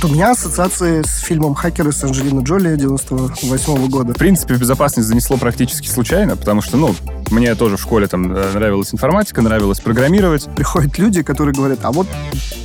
Вот у меня ассоциации с фильмом «Хакеры» с Анджелиной Джоли 98 года. В принципе, безопасность занесло практически случайно, потому что, ну, мне тоже в школе там э, нравилась информатика, нравилось программировать. Приходят люди, которые говорят, а вот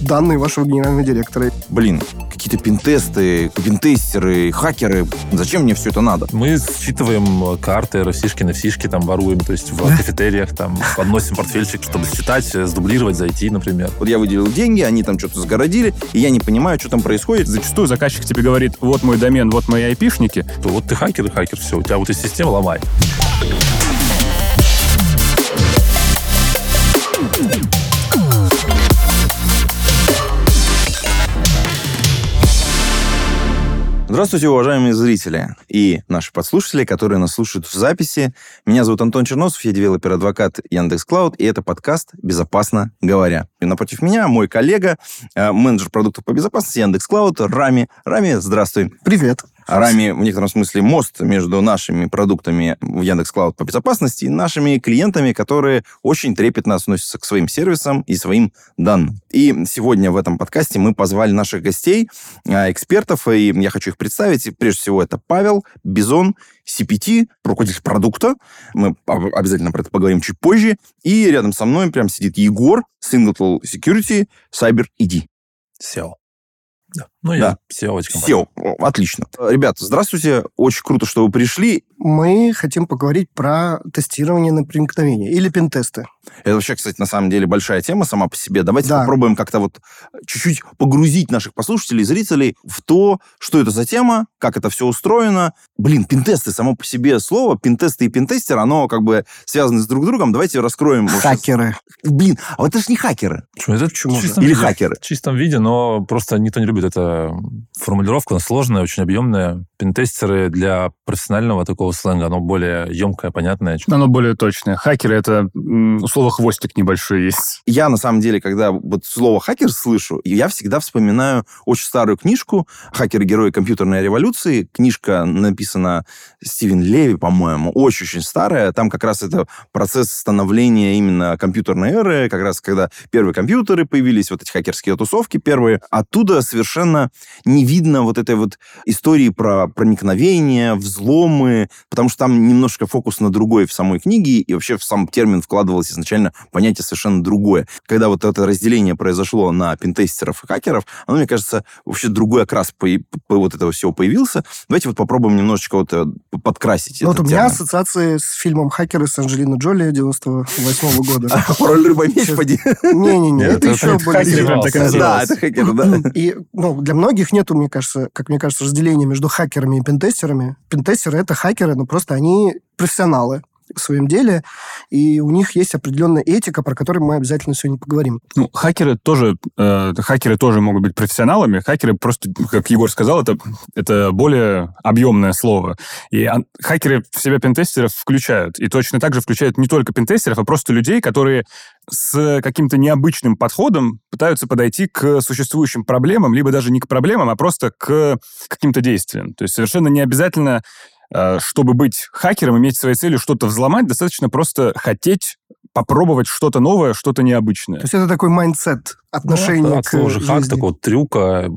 данные вашего генерального директора. Блин, какие-то пинтесты, пинтестеры, хакеры. Зачем мне все это надо? Мы считываем карты, RFC-шки, nfc там воруем, то есть в кафетериях, там, подносим портфельчик, чтобы считать, сдублировать, зайти, например. Вот я выделил деньги, они там что-то загородили, и я не понимаю, что там происходит. Зачастую заказчик тебе говорит, вот мой домен, вот мои айпишники. То вот ты хакер и хакер, все, у тебя вот эта система ломай. Здравствуйте, уважаемые зрители и наши подслушатели, которые нас слушают в записи. Меня зовут Антон Черносов, я developer advocate Яндекс.Cloud, и это подкаст «Безопасно говоря». И напротив меня мой коллега, э, менеджер продуктов по безопасности Яндекс.Cloud Рами. Рами, здравствуй. Привет. А Рами, в некотором смысле, мост между нашими продуктами в Яндекс Cloud по безопасности и нашими клиентами, которые очень трепетно относятся к своим сервисам и своим данным. И сегодня в этом подкасте мы позвали наших гостей, а, экспертов, и я хочу их представить. Прежде всего, это Павел Бизон, CPT, руководитель продукта. Мы обязательно про это поговорим чуть позже. И рядом со мной прям сидит Егор, Singleton Security, Cyber ED. SEO. Да. Ну, да. я SEO SEO, отлично. Ребята, здравствуйте, очень круто, что вы пришли. Мы хотим поговорить про тестирование на проникновение или пентесты. Это вообще, кстати, на самом деле большая тема сама по себе. Давайте да. попробуем как-то вот чуть-чуть погрузить наших послушателей, зрителей в то, что это за тема, как это все устроено. Блин, пентесты само по себе слово, пентесты и пентестер, оно как бы связаны с друг другом. Давайте раскроем. Хакеры. Блин, а вот это же не хакеры. Почему? Это Почему? Или виде, хакеры. В чистом виде, но просто никто не любит эту формулировку, она сложная, очень объемная. Пентестеры для профессионального такого сленга, оно более емкое, понятное. Оно более точное. Хакеры — это слово «хвостик» небольшой есть. Я, на самом деле, когда вот слово «хакер» слышу, я всегда вспоминаю очень старую книжку «Хакеры-герои компьютерной революции». Книжка написана Стивен Леви, по-моему, очень-очень старая. Там как раз это процесс становления именно компьютерной эры, как раз когда первые компьютеры появились, вот эти хакерские тусовки первые. Оттуда совершенно не видно вот этой вот истории про проникновение, взломы, потому что там немножко фокус на другой в самой книге, и вообще в сам термин вкладывалось изначально понятие совершенно другое. Когда вот это разделение произошло на пентестеров и хакеров, оно, мне кажется, вообще другой окрас по, по вот этого всего появился. Давайте вот попробуем немножечко вот э, подкрасить ну, Вот у меня термин. ассоциации с фильмом «Хакеры» с Анджелиной Джоли 98 года. Роль рыба меч поди. Не-не-не, это еще более... Да, это хакеры, да. И ну, для многих нету, мне кажется, как мне кажется, разделения между хакерами и пентестерами. Пентестеры — это хакеры, но просто они профессионалы в своем деле, и у них есть определенная этика, про которую мы обязательно сегодня поговорим. Ну, хакеры тоже, э, хакеры тоже могут быть профессионалами. Хакеры просто, как Егор сказал, это, это более объемное слово. И а, хакеры в себя пентестеров включают. И точно так же включают не только пентестеров, а просто людей, которые с каким-то необычным подходом пытаются подойти к существующим проблемам, либо даже не к проблемам, а просто к каким-то действиям. То есть совершенно не обязательно чтобы быть хакером, иметь своей целью что-то взломать, достаточно просто хотеть попробовать что-то новое, что-то необычное. То есть это такой mindset отношения ну, к тоже жизни. хак такого трюка э,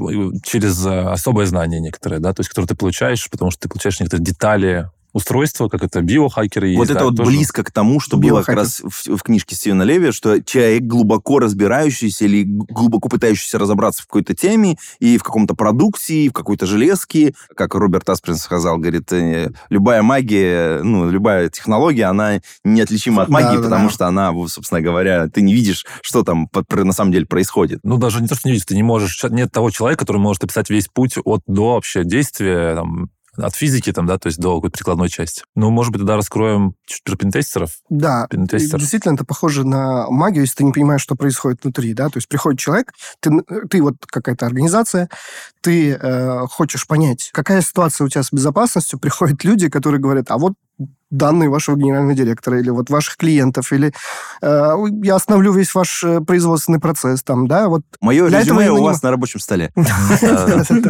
через э, особое знание некоторые, да, то есть, которое ты получаешь, потому что ты получаешь некоторые детали устройство, как это биохакеры есть. Вот это да, вот тоже... близко к тому, что было как раз в, в книжке Стивена Леви, что человек, глубоко разбирающийся или глубоко пытающийся разобраться в какой-то теме и в каком-то продукте, в какой-то железке, как Роберт Асприн сказал, говорит, э, любая магия, ну, любая технология, она неотличима от магии, да, потому да. что она, собственно говоря, ты не видишь, что там на самом деле происходит. Ну, даже не то, что не видишь, ты не можешь, нет того человека, который может описать весь путь от до вообще действия, там, от физики, там, да, то есть до какой-то прикладной части. Ну, может быть, тогда раскроем чуть про пентестеров. Да, Пентестер. действительно, это похоже на магию, если ты не понимаешь, что происходит внутри, да, то есть приходит человек, ты, ты вот какая-то организация, ты э, хочешь понять, какая ситуация у тебя с безопасностью, приходят люди, которые говорят, а вот данные вашего генерального директора или вот ваших клиентов, или э, я остановлю весь ваш э, производственный процесс там, да, вот. Мое резюме у вас на рабочем столе.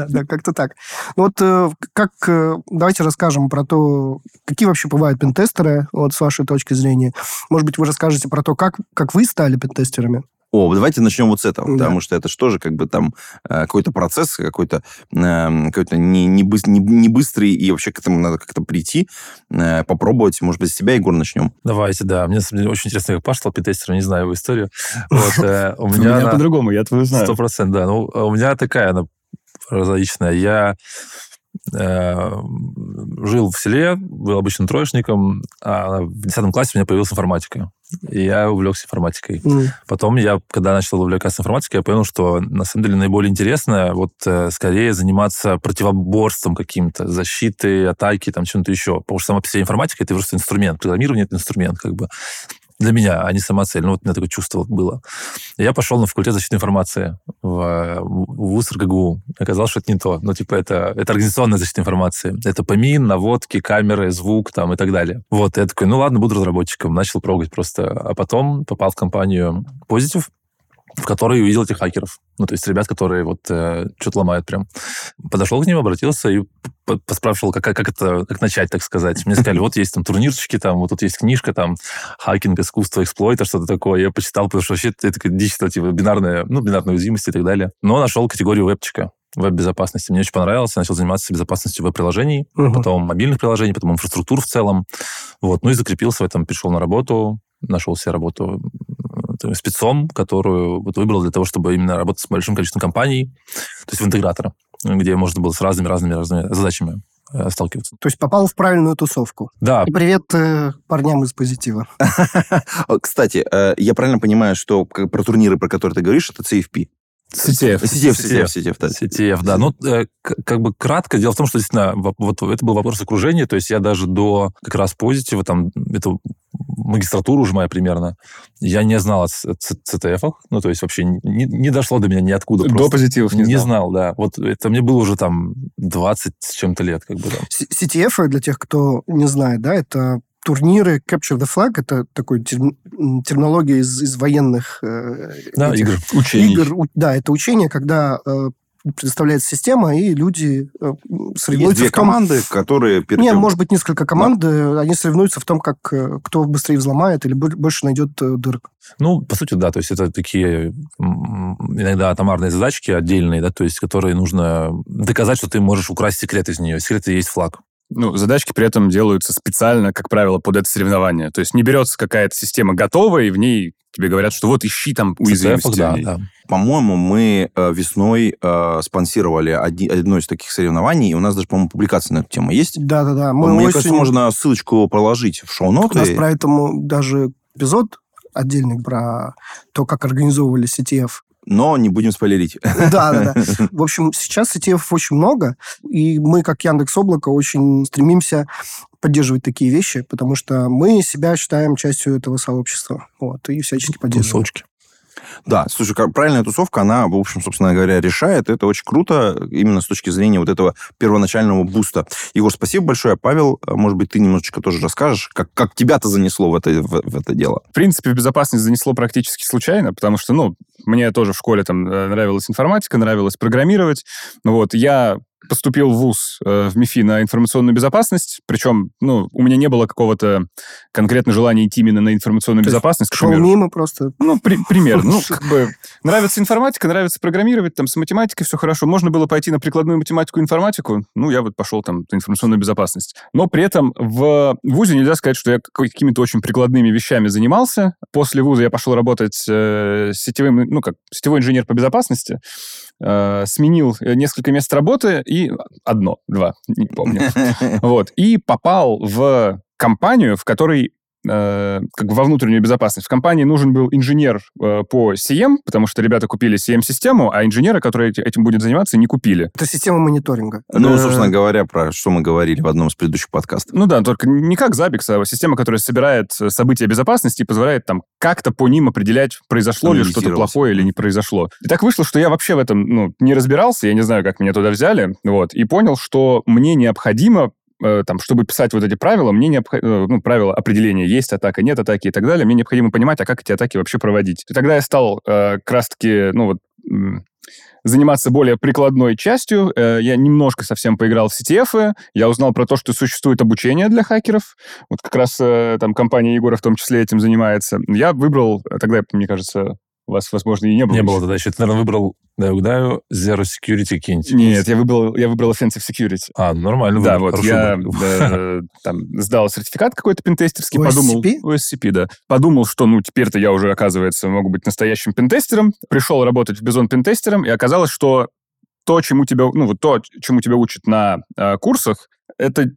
Да, как-то так. Ну вот э, как, э, давайте расскажем про то, какие вообще бывают пентестеры, вот с вашей точки зрения. Может быть, вы расскажете про то, как, как вы стали пентестерами? О, давайте начнем вот с этого, Да. потому что это же тоже как бы там э, какой-то процесс, какой-то, э, какой-то не, не, быс- не- не быстрый, и вообще к этому надо как-то прийти, э, попробовать. Может быть, с себя, Егор, начнем? Давайте, да. Мне, на самом деле, очень интересно, как Паш стал питестером, не знаю его историю. Вот, э, у меня по-другому, я твою знаю. Сто процентов, да. Ну, у меня такая она прозаичная. Я жил в селе, был обычным троечником, а в 10 классе у меня появилась информатика. И я увлекся информатикой. М. Потом я, когда начал увлекаться информатикой, я понял, что на самом деле наиболее интересно вот э, скорее заниматься противоборством каким-то, защитой, атаки, там чем-то еще. Потому что сама по себе информатика это просто инструмент, программирование это инструмент как бы для меня, а не сама цель. Ну, вот у меня такое чувство было. Я пошел на факультет защиты информации в, в ВУЗ РГГУ. Оказалось, что это не то. Ну, типа, это, это организационная защита информации. Это помин, наводки, камеры, звук там и так далее. Вот, я такой, ну ладно, буду разработчиком. Начал прогать просто. А потом попал в компанию Positive, в которой увидел этих хакеров. Ну, то есть ребят, которые вот э, что-то ломают прям. Подошел к ним, обратился и поспрашивал, как, как это, как начать, так сказать. Мне сказали, вот есть там турнирчики, там, вот тут есть книжка, там, хакинг, искусство, эксплойта, что-то такое. Я почитал, потому что вообще это дичь, что, типа, бинарная, ну, бинарная уязвимость и так далее. Но нашел категорию вебчика, веб-безопасности. Мне очень понравилось. Я начал заниматься безопасностью веб-приложений, Мгм. потом мобильных приложений, потом инфраструктур в целом. Вот. Ну и закрепился в этом, пришел на работу, нашел себе работу э, спецом, которую вот выбрал для того, чтобы именно работать с большим количеством компаний, то есть в интегратора, где можно было с разными-разными разными задачами э, сталкиваться. То есть попал в правильную тусовку. Да, И привет э, парням из позитива. Кстати, э, я правильно понимаю, что про турниры, про которые ты говоришь, это CFP? CTF. CTF, CTF, CTF, да. CTF, да. Ну, как бы кратко. Дело в том, что действительно во- вот это был вопрос окружения. То есть я даже до как раз позитива, там, это магистратура уже моя примерно, я не знал о ц- ц- CTF. Ну, то есть вообще не, не дошло до меня ниоткуда. До просто. позитивов не Не знал. знал, да. Вот это мне было уже там 20 с чем-то лет, как бы там. CTF, для тех, кто не знает, да, это турниры Capture the Flag, это такой терм- терминология из, из военных э, Да, этих игр. Учений. игр. У- Да, это учение, когда э, предоставляется система, и люди э, м, Есть соревнуются две в том... команды, которые... перед Не, тем- может быть, несколько команд, э, они соревнуются в том, как э, кто быстрее взломает или бо- больше найдет дырок. Ну, по сути, да, то есть это такие иногда атомарные задачки отдельные, да, то есть которые нужно доказать, что ты можешь украсть секрет из нее. Секрет и есть флаг. Ну, задачки при этом делаются специально, как правило, под это соревнование. То есть не берется какая-то система готовая, и в ней тебе говорят, что вот ищи там уязвимости. В да, да. По-моему, мы э, весной э, спонсировали одни- одно из таких соревнований, и у нас даже, по-моему, публикация на эту тему есть. Да-да-да. Мне осенью- кажется, можно ссылочку положить в У нас шоу-ноты. про этому даже эпизод отдельный про то, как организовывали CTF. Но не будем спойлерить. Да, да, да. В общем, сейчас CTF очень много, и мы, как Яндекс Облако, очень стремимся поддерживать такие вещи, потому что мы себя считаем частью этого сообщества. Вот, и всячески поддерживаем. Кусочки. Да, слушай, как правильная тусовка, она, в общем, собственно говоря, решает. Это очень круто, именно с точки зрения вот этого первоначального буста. Егор, спасибо большое. Павел, может быть, ты немножечко тоже расскажешь, как, как тебя-то занесло в это, в, в это дело? В принципе, в безопасность занесло практически случайно, потому что, ну, мне тоже в школе там э, нравилась информатика, нравилось программировать. Вот, я поступил в ВУЗ э, в МИФИ на информационную безопасность, причем, ну, у меня не было какого-то конкретно желания идти именно на информационную То безопасность, Шел мимо просто. Ну, при- примерно. Ну, как бы нравится информатика, нравится программировать, там, с математикой все хорошо. Можно было пойти на прикладную математику и информатику. Ну, я вот пошел там на информационную безопасность. Но при этом в ВУЗе нельзя сказать, что я какими-то очень прикладными вещами занимался. После ВУЗа я пошел работать э, сетевым, ну, как сетевой инженер по безопасности. Э, сменил несколько мест работы и одно, два, не помню. Вот. И попал в компанию, в которой э, как бы во внутреннюю безопасность. В компании нужен был инженер э, по CM, потому что ребята купили CM-систему, а инженеры, которые эти- этим будут заниматься, не купили. Это система мониторинга. Ну, Э, собственно говоря, про что мы говорили в одном из предыдущих подкастов. Ну да, только не как Zabbix, а система, которая собирает события безопасности и позволяет там как-то по ним определять, произошло ли что-то плохое или не произошло. И так вышло, что я вообще в этом ну, не разбирался, я не знаю, как меня туда взяли, вот, и понял, что мне необходимо там, чтобы писать вот эти правила, мне необходимо, ну, правила определения, есть атака, нет атаки и так далее, мне необходимо понимать, а как эти атаки вообще проводить. И тогда я стал э, как раз-таки, ну, вот, заниматься более прикладной частью. Э, Я немножко совсем поиграл в CTF, я узнал про то, что существует обучение для хакеров. Вот как раз э, там компания Егора в том числе этим занимается. Я выбрал, э, тогда, мне кажется, вас, возможно, и не было. Не было тогда еще. Ты, наверное, выбрал, да, угадаю, Zero Security какие-нибудь. Нет, я выбрал, я выбрал Offensive Security. А, ну, нормально. Да, выбор, вот я выбор. э, там сдал сертификат какой-то пентестерский, OSCP? подумал... OSCP, да. Подумал, что, ну, теперь-то я уже, оказывается, могу быть настоящим пентестером. Пришел работать в Бизон пентестером, и оказалось, что то, чему тебя, ну, вот то, чему тебя учат на э, курсах, это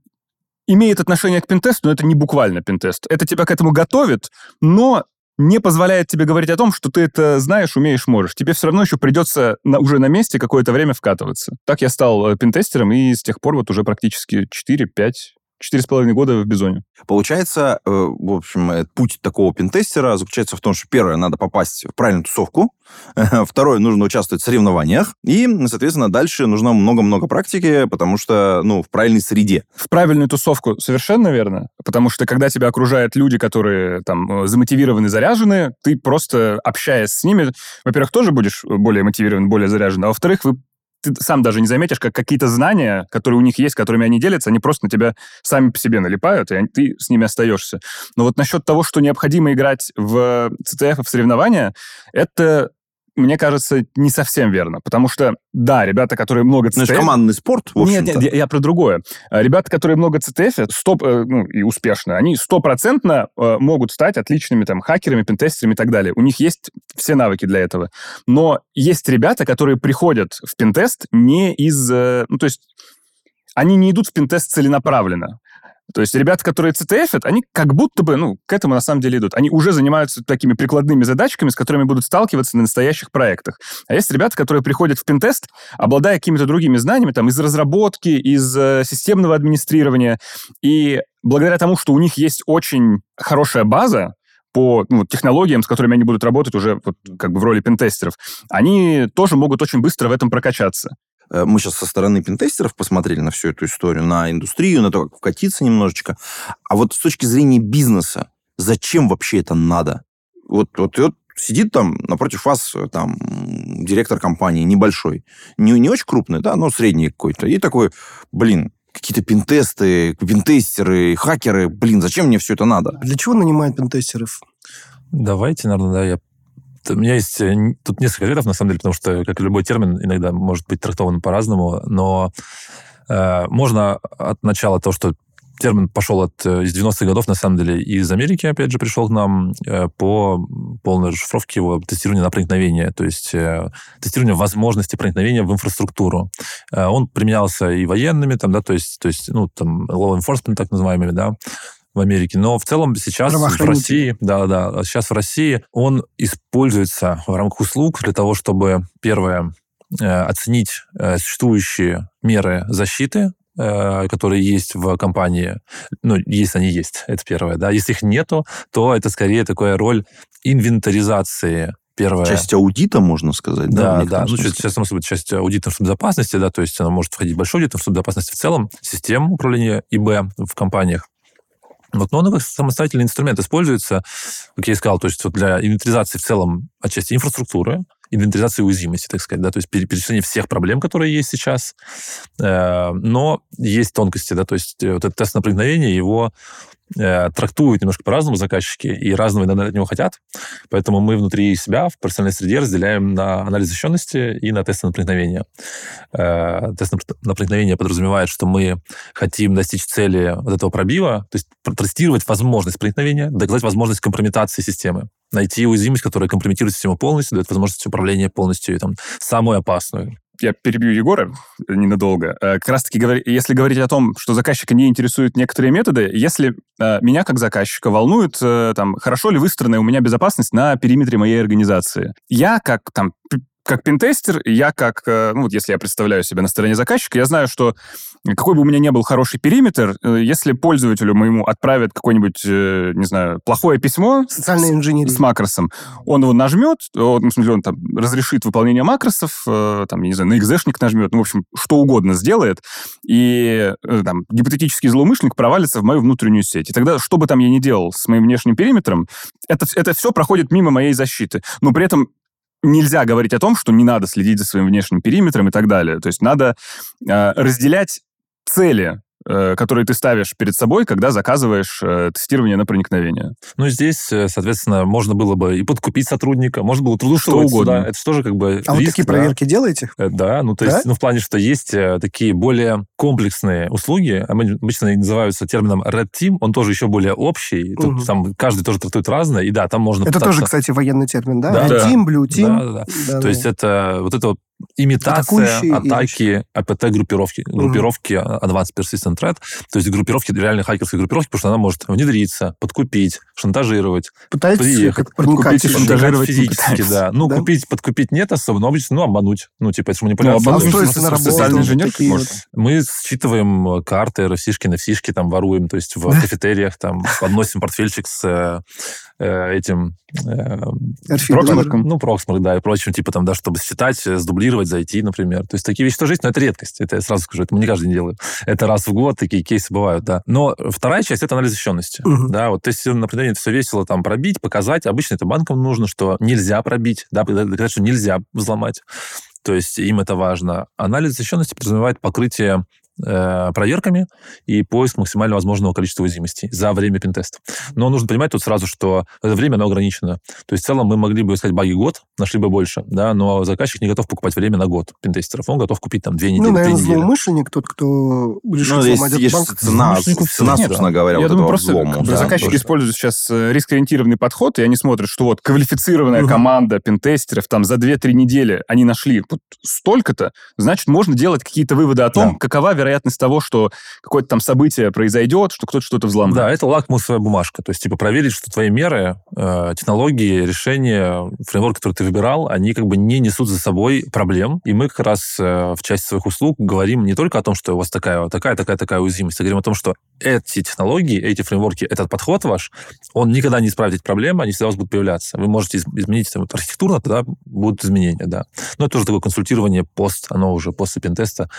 имеет отношение к пентесту, но это не буквально пентест. Это тебя к этому готовит, но не позволяет тебе говорить о том, что ты это знаешь, умеешь, можешь. Тебе все равно еще придется на- уже на месте какое-то время вкатываться. Так я стал э, пентестером, и с тех пор вот уже практически 4-5, 4,5 года в Бизоне. Получается, э, в общем, э, путь такого пентестера заключается в том, что первое, надо попасть в правильную тусовку, второе, нужно участвовать в соревнованиях, и, соответственно, дальше нужно много-много практики, потому что, ну, в правильной среде. В правильную тусовку совершенно верно, потому что когда тебя окружают люди, которые там э, замотивированы, заряжены, ты просто общаясь с ними, во-первых, тоже будешь более мотивирован, более заряжен, а во-вторых, вы ты сам даже не заметишь, как какие-то знания, которые у них есть, которыми они делятся, они просто на тебя сами по себе налипают, и ты с ними остаешься. Но вот насчет того, что необходимо играть в и в соревнования, это, мне кажется, не совсем верно. Потому что, да, ребята, которые много Ну, это командный спорт, в Нет, общем-то. нет, я, я про другое. А Ребята, которые много CTF, стоп, э, ну, и успешно, они стопроцентно э, могут стать отличными там хакерами, пентестерами и так далее. У них есть все навыки для этого. Но есть ребята, которые приходят в пентест не из... э, Ну, то есть они не идут в пентест целенаправленно. То есть ребята, которые CTF, они как будто бы, ну, к этому на самом деле идут. Они уже занимаются такими прикладными задачками, с которыми будут сталкиваться на настоящих проектах. А есть ребята, которые приходят в пентест, обладая какими-то другими знаниями, там, из разработки, из э, системного администрирования. И благодаря тому, что у них есть очень хорошая база, по ну, технологиям, с которыми они будут работать уже вот, как бы в роли пентестеров, они тоже могут очень быстро в этом прокачаться. Э, Мы сейчас со стороны пентестеров посмотрели на всю эту историю, на индустрию, на то, как вкатиться немножечко. А вот с точки зрения бизнеса, зачем вообще это надо? Вот, вот, вот сидит там напротив вас э, там директор компании небольшой, не, не очень крупный, да, но средний какой-то. И такой, блин, какие-то пентесты, пентестеры, хакеры, блин, зачем мне все это надо? Для чего нанимают пентестеров? Давайте, наверное, да, я... У меня есть э, тут несколько ответов, на самом деле, потому что, как и любой термин, иногда может быть трактован по-разному, но э, можно от начала того, что термин пошел от, э, из 90-х годов, на самом деле, из Америки, опять же, пришел к нам э, по полной расшифровке его тестирования на проникновение, то есть тестирование возможности проникновения в инфраструктуру. Он применялся и военными, там, да, то есть, то есть, ну, там, law enforcement, так называемыми, да, в Америке. Но в целом сейчас в. России, да, да, сейчас в России он используется в рамках услуг для того, чтобы, первое, э, оценить э, существующие меры защиты, э, которые есть в компании. Ну, если они есть, это первое, да. Если их нету, то это скорее такая роль инвентаризации первое. Часть аудита, можно сказать, да? Да, да. Ну, сейчас, само собой, часть аудита безопасности, да, то есть она может входить в большой аудит безопасности в целом, систем управления ИБ в компаниях. Вот, но он как самостоятельный инструмент используется, как я и сказал, то есть вот для инвентаризации в целом отчасти инфраструктуры, инвентаризации уязвимости, так сказать, да, то есть пере- перечисление всех проблем, которые есть сейчас. Э, Но есть тонкости, да, то есть э, вот этот тест на проникновение, его э, трактуют немножко по-разному заказчики, и разного иногда от него хотят. Поэтому мы внутри себя в профессиональной среде разделяем на анализ защищенности и на тесты на проникновение. Э, Тест на пр- на проникновение подразумевает, что мы хотим достичь цели вот этого пробива, то есть протестировать возможность проникновения, доказать возможность компрометации системы, найти уязвимость, которая компрометирует систему полностью, дает возможность управления полностью, там, самую опасную. Я перебью Егора ненадолго. Э, Как раз-таки, если говорить о том, что заказчика не интересуют некоторые методы, если э, меня как заказчика волнует, э, там, хорошо ли выстроена у меня безопасность на периметре моей организации, я как там как пентестер, я как, э, ну вот если я представляю себя на стороне заказчика, я знаю, что какой бы у меня ни был хороший периметр, э, если пользователю моему отправят какое-нибудь, э, не знаю, плохое письмо Социальная с- инженерия. с макросом. Он его нажмет, он, в смысле, он там разрешит выполнение макросов, э, там, я не знаю, на экзешник нажмет, ну, в общем, что угодно сделает, и э, там гипотетический злоумышленник провалится в мою внутреннюю сеть. И тогда, что бы там я ни делал с моим внешним периметром, это, это все проходит мимо моей защиты. Но при этом нельзя говорить о том, что не надо следить за своим внешним периметром и так далее. То есть надо э, разделять цели которые ты ставишь перед собой, когда заказываешь э, тестирование на проникновение. Ну, здесь, э, соответственно, можно было бы и подкупить сотрудника, можно было трудоустроиться. Что угодно. Да, это же тоже как бы А риск, такие да. проверки делаете? Э, Да, ну то Да? есть, ну в плане, что есть э, такие более комплексные услуги, обычно они называются термином Red Team, он тоже еще более общий, тут Мгм. там каждый тоже трактует разное, и да, там можно Это пытаться- тоже, кстати, военный термин, да? Да. Red Да. Team, Blue Team. Да, да, да. Да, То есть да. это вот это вот имитация Атакующие атаки АПТ-группировки, группировки Advanced Persistent Threat, то есть группировки, реальной хакерской группировки, потому что она может внедриться, подкупить, шантажировать, Пытаетесь приехать, подкупить и шантажировать. Физически, пытается. да. Ну, Да? купить, подкупить нет особо, но обычно, ну, обмануть. Ну, типа, это Ну, манипуляция. обмануть Ну, устроиться просто на социальный работу. инженер может. вот. Мы считываем карты, RFC-шки, NFC-шки, там, воруем, то есть в кафетериях, там, подносим портфельчик с э, э, этим... э, Proxmark ом. ну, Proxmark, да, и прочим, типа там, да, чтобы считать, э, сдублировать, зайти, например. То есть такие вещи тоже есть, но это редкость. Это я сразу скажу, это мы не каждый день делаем. Это раз в год такие кейсы бывают, да. Но вторая часть — это анализ защищенности. Мгм. Да, вот тестирование например, это все весело там пробить, показать. Обычно это банкам нужно, что нельзя пробить, да, доказать, что нельзя взломать. То есть им это важно. Анализ защищенности подразумевает покрытие э, проверками и поиск максимально возможного количества уязвимостей за время пентеста. Но нужно понимать тут сразу, что это время, оно ограничено. То есть в целом мы могли бы искать баги год, нашли бы больше, да, но заказчик не готов покупать время на год пентестеров. Он готов купить там две недели, Ну, наверное, недели. злоумышленник, тот, кто решил Ну, сломать есть, этот есть банк. цена, цена, собственно да. говоря, Я вот думаю, этого просто взлома. да, заказчики тоже. используют сейчас э, рискоориентированный подход, и они смотрят, что вот квалифицированная Мгм. команда пентестеров там за 2-3 недели они нашли вот столько-то, значит, можно делать какие-то выводы о том, Да. какова вероятность того, что какое-то там событие произойдет, что кто-то что-то взломает. Да, это лакмусовая бумажка. То есть, типа, проверить, что твои меры, э, технологии, решения, фреймворк, который ты выбирал, они как бы не несут за собой проблем. И мы как раз э, в части своих услуг говорим не только о том, что у вас такая, такая, такая, такая уязвимость, а говорим о том, что эти технологии, эти фреймворки, этот подход ваш, он никогда не исправит эти проблемы, они всегда у вас будут появляться. Вы можете из- изменить там, вот архитектурно, тогда будут изменения, да. Но это тоже такое консультирование пост, оно уже после пентеста.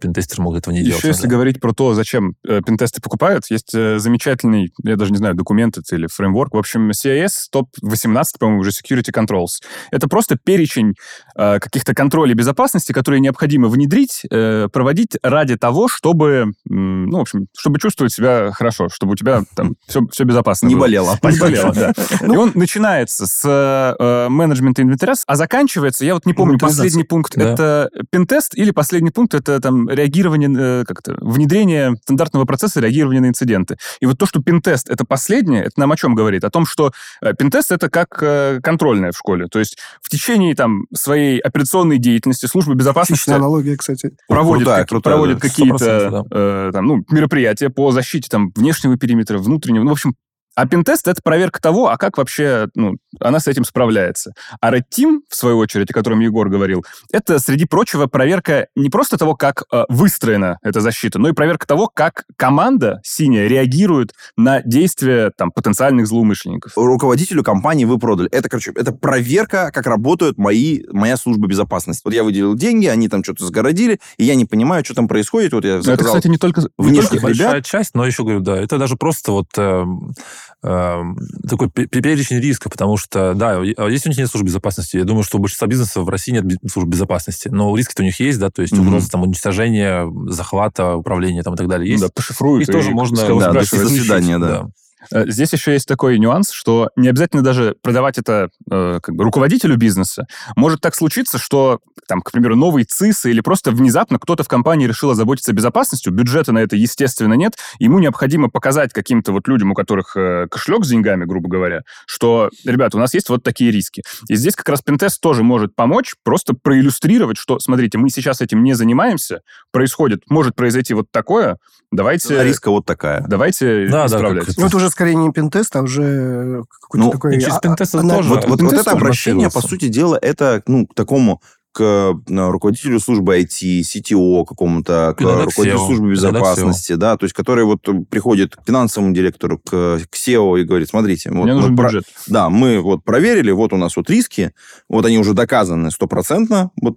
Пентестеры могут этого не делать. Еще если да. говорить про то, зачем э, пентесты покупают, есть э, замечательный, я даже не знаю, документ это или фреймворк, в общем, CIS топ-18, по-моему, уже Security Controls. Это просто перечень каких-то контролей безопасности, которые необходимо внедрить, э, проводить ради того, чтобы, ну, в общем, чтобы чувствовать себя хорошо, чтобы у тебя там все, все безопасно Не было. болело. Не болело, да. И он начинается с э, менеджмента инвентаря, а заканчивается, я вот не помню, последний пункт это пентест или последний пункт это там реагирование, э, как-то, внедрение стандартного процесса реагирования на инциденты. И вот то, что пентест это последнее, это нам о чем говорит? О том, что э, пентест это как э, контрольная в школе. То есть в течение там своей операционной деятельности служба безопасности Отличная аналогия, кстати. проводит, Крутая, какие- крутая, проводит да. какие-то 100%, э, там, ну, мероприятия по защите там, внешнего периметра, внутреннего. Ну, в общем, а пентест — это проверка того, а как вообще ну, она с этим справляется. А Red Team, в свою очередь, о котором Егор говорил, это, среди прочего, проверка не просто того, как э, выстроена эта защита, но и проверка того, как команда синяя реагирует на действия там, потенциальных злоумышленников. руководителю компании вы продали. Это, короче, это проверка, как работают мои, моя служба безопасности. Вот я выделил деньги, они там что-то сгородили, и я не понимаю, что там происходит. Вот я Но это, заказал... кстати, не только, не только ребят. большая часть, но еще говорю, да, это даже просто вот эм, эм, такой пе- перечень риска, потому что, да, и- а если у них нет службы безопасности, я думаю, что у большинства бизнесов в России нет службы безопасности, но риски-то у них есть, да, то есть угроза там уничтожения, захвата, управления там и так далее есть. да, пошифруют. Их и тоже можно Да, до свидания. свидания, да. Э, Здесь еще есть такой нюанс, что не обязательно даже продавать это э, как бы руководителю бизнеса. Может так случиться, что, там, к примеру, новый ЦИС или просто внезапно кто-то в компании решил озаботиться безопасностью, бюджета на это, естественно, нет, ему необходимо показать каким-то вот людям, у которых э, кошелек с деньгами, грубо говоря, что, ребята, у нас есть вот такие риски. И здесь как раз пентест тоже может помочь, просто проиллюстрировать, что, смотрите, мы сейчас этим не занимаемся, происходит, может произойти вот такое, давайте... Цена риска вот такая. Давайте Да, да, исправлять. как Ну, это уже скорее не пентест, а уже какой-то Ну, такой... через а- пентест ана- тоже. Вот, вот, вот это обращение, по сути дела, это ну, к такому к э, руководителю службы IT, CTO какому-то, к Иногда к руководителю SEO. службы к безопасности, да, то есть который вот приходит к финансовому директору, к, к SEO и говорит, смотрите, вот Мне мы про- да, мы вот проверили, вот у нас вот риски, вот они уже доказаны стопроцентно вот,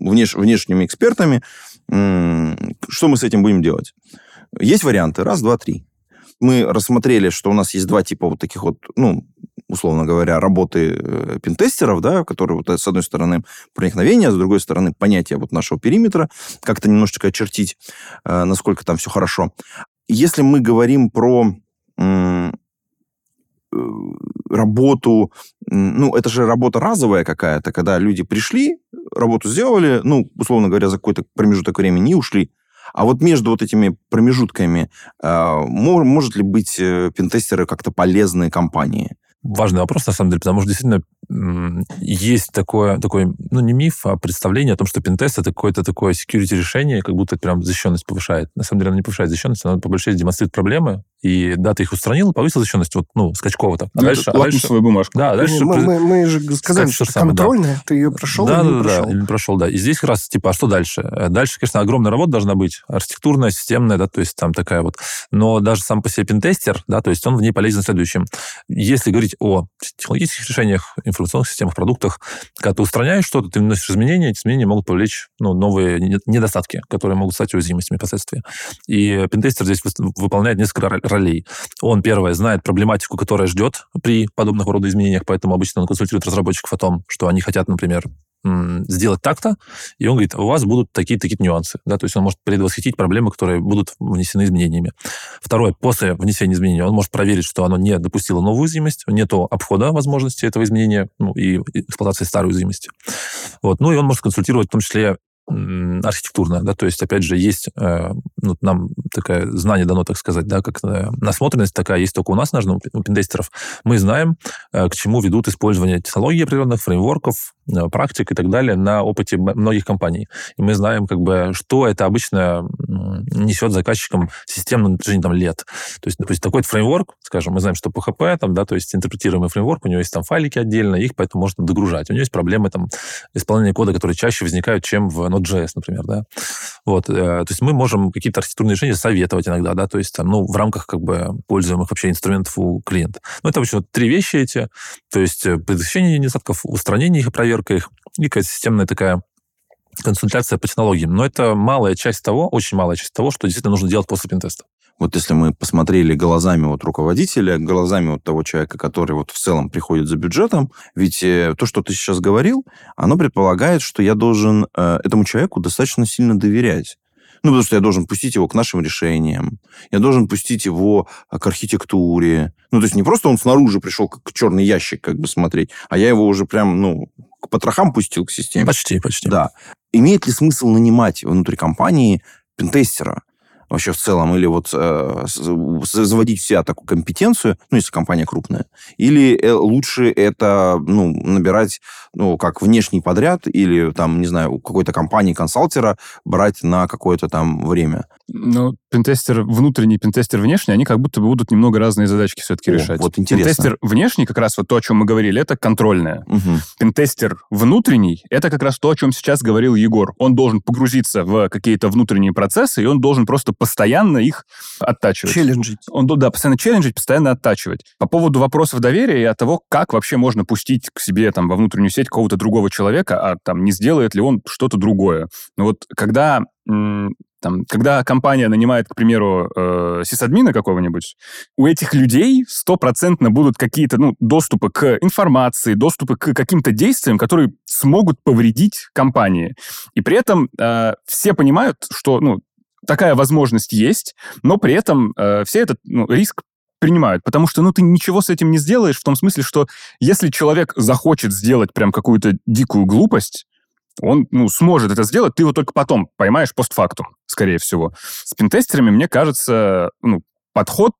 внеш- внешними экспертами. Что мы с этим будем делать? Есть варианты. Раз, два, три. Мы рассмотрели, что у нас есть два типа вот таких вот, ну, условно говоря, работы э, пентестеров, да, которые вот с одной стороны проникновение, с другой стороны понятие вот нашего периметра, как-то немножечко очертить, э, насколько там все хорошо. Если мы говорим про э, работу, ну, это же работа разовая какая-то, когда люди пришли, работу сделали, ну, условно говоря, за какой-то промежуток времени и ушли. А вот между вот этими промежутками э, мо- может ли быть э, пентестеры как-то полезные компании? Важный вопрос, на самом деле, потому что действительно есть такое, такой, ну, не миф, а представление о том, что пентест это какое-то такое security решение, как будто это прям защищенность повышает. На самом деле она не повышает защищенность, она по большей части демонстрирует проблемы, и да, ты их устранил, повысил защищенность, вот, ну, скачково так. А Ну, дальше, а дальше, лакмусовая бумажка. да, а дальше мы, мы- мы же сказали, что самое, да. контрольная, ты ее прошел да, или да, не да, прошел. да, или не прошел, да. И здесь как раз, типа, а что дальше? Э, Дальше, конечно, огромная работа должна быть, архитектурная, системная, да, то есть там такая вот. Но даже сам по себе пентестер, да, то есть он в ней полезен следующим. Если говорить о технологических решениях, информационных системах, продуктах, когда ты устраняешь что-то, ты вносишь изменения, эти изменения могут повлечь ну, новые не- недостатки, которые могут стать уязвимостями впоследствии. И пентестер здесь выполняет несколько ро- ролей. Он, первое, знает проблематику, которая ждет при подобных рода изменениях, поэтому обычно он консультирует разработчиков о том, что они хотят, например, сделать так-то, и он говорит, у вас будут такие-такие нюансы. Да? То есть он может предвосхитить проблемы, которые будут внесены изменениями. Второе, после внесения изменений он может проверить, что оно не допустило новую уязвимость, нету обхода возможности этого изменения ну, и эксплуатации старой уязвимости. Вот. Ну и он может консультировать в том числе архитектурно, да, то есть, опять же, есть, э, ну, нам такое знание дано, так сказать, да, как э, насмотренность такая есть только у нас, наверное, у пи- у пиндестеров. Мы знаем, э, к чему ведут использование технологий определенных, фреймворков, практик и так далее на опыте многих компаний. И мы знаем, как бы, что это обычно несет заказчикам системно на протяжении там, лет. То есть, допустим, такой фреймворк, скажем, мы знаем, что PHP, там, да, то есть интерпретируемый фреймворк, у него есть там файлики отдельно, их поэтому можно догружать. У него есть проблемы там исполнения кода, которые чаще возникают, чем в Node.js, например, да. Вот, э, то есть мы можем какие-то архитектурные решения советовать иногда, да, то есть там, ну, в рамках как бы пользуемых вообще инструментов у клиента. Ну, это обычно вот три вещи эти, то есть э, предотвращение недостатков, устранение их и проверка их, и какая-то системная такая консультация по технологиям. Но это малая часть того, очень малая часть того, что действительно нужно делать после пентеста. Вот если мы посмотрели глазами вот руководителя, глазами вот того человека, который вот в целом приходит за бюджетом, ведь э, то, что ты сейчас говорил, оно предполагает, что я должен э, этому человеку достаточно сильно доверять. Ну, потому что я должен пустить его к нашим решениям, я должен пустить его э, к архитектуре. Ну, то есть не просто он снаружи пришел как черный ящик как бы смотреть, а я его уже прям, ну, к потрохам пустил к системе. Почти, почти. Да. Имеет ли смысл нанимать внутри компании пентестера? вообще в целом, или вот э, заводить в себя такую компетенцию, ну, если компания крупная, или э, лучше это, ну, набирать, ну, как внешний подряд, или там, не знаю, у какой-то компании консалтера брать на какое-то там время. Ну, пентестер внутренний, пентестер внешний, они как будто бы будут немного разные задачки все-таки О, решать. вот интересно. Пентестер внешний, как раз вот то, о чем мы говорили, это контрольное. Мгм. Пентестер внутренний, это как раз то, о чем сейчас говорил Егор. Он должен погрузиться в какие-то внутренние процессы, и он должен просто постоянно их оттачивать. Челленджить. Он, да, постоянно челленджить, постоянно оттачивать. По поводу вопросов доверия и от того, как вообще можно пустить к себе там во внутреннюю сеть какого-то другого человека, а там не сделает ли он что-то другое. Ну вот когда там, когда компания нанимает, к примеру, э, сисадмина какого-нибудь, у этих людей стопроцентно будут какие-то ну, доступы к информации, доступы к каким-то действиям, которые смогут повредить компании. И при этом э, все понимают, что ну, такая возможность есть, но при этом э, все этот ну, риск принимают, потому что, ну, ты ничего с этим не сделаешь, в том смысле, что если человек захочет сделать прям какую-то дикую глупость, он, ну, сможет это сделать, ты его только потом поймаешь постфактум, скорее всего. С пентестерами, мне кажется, ну, подход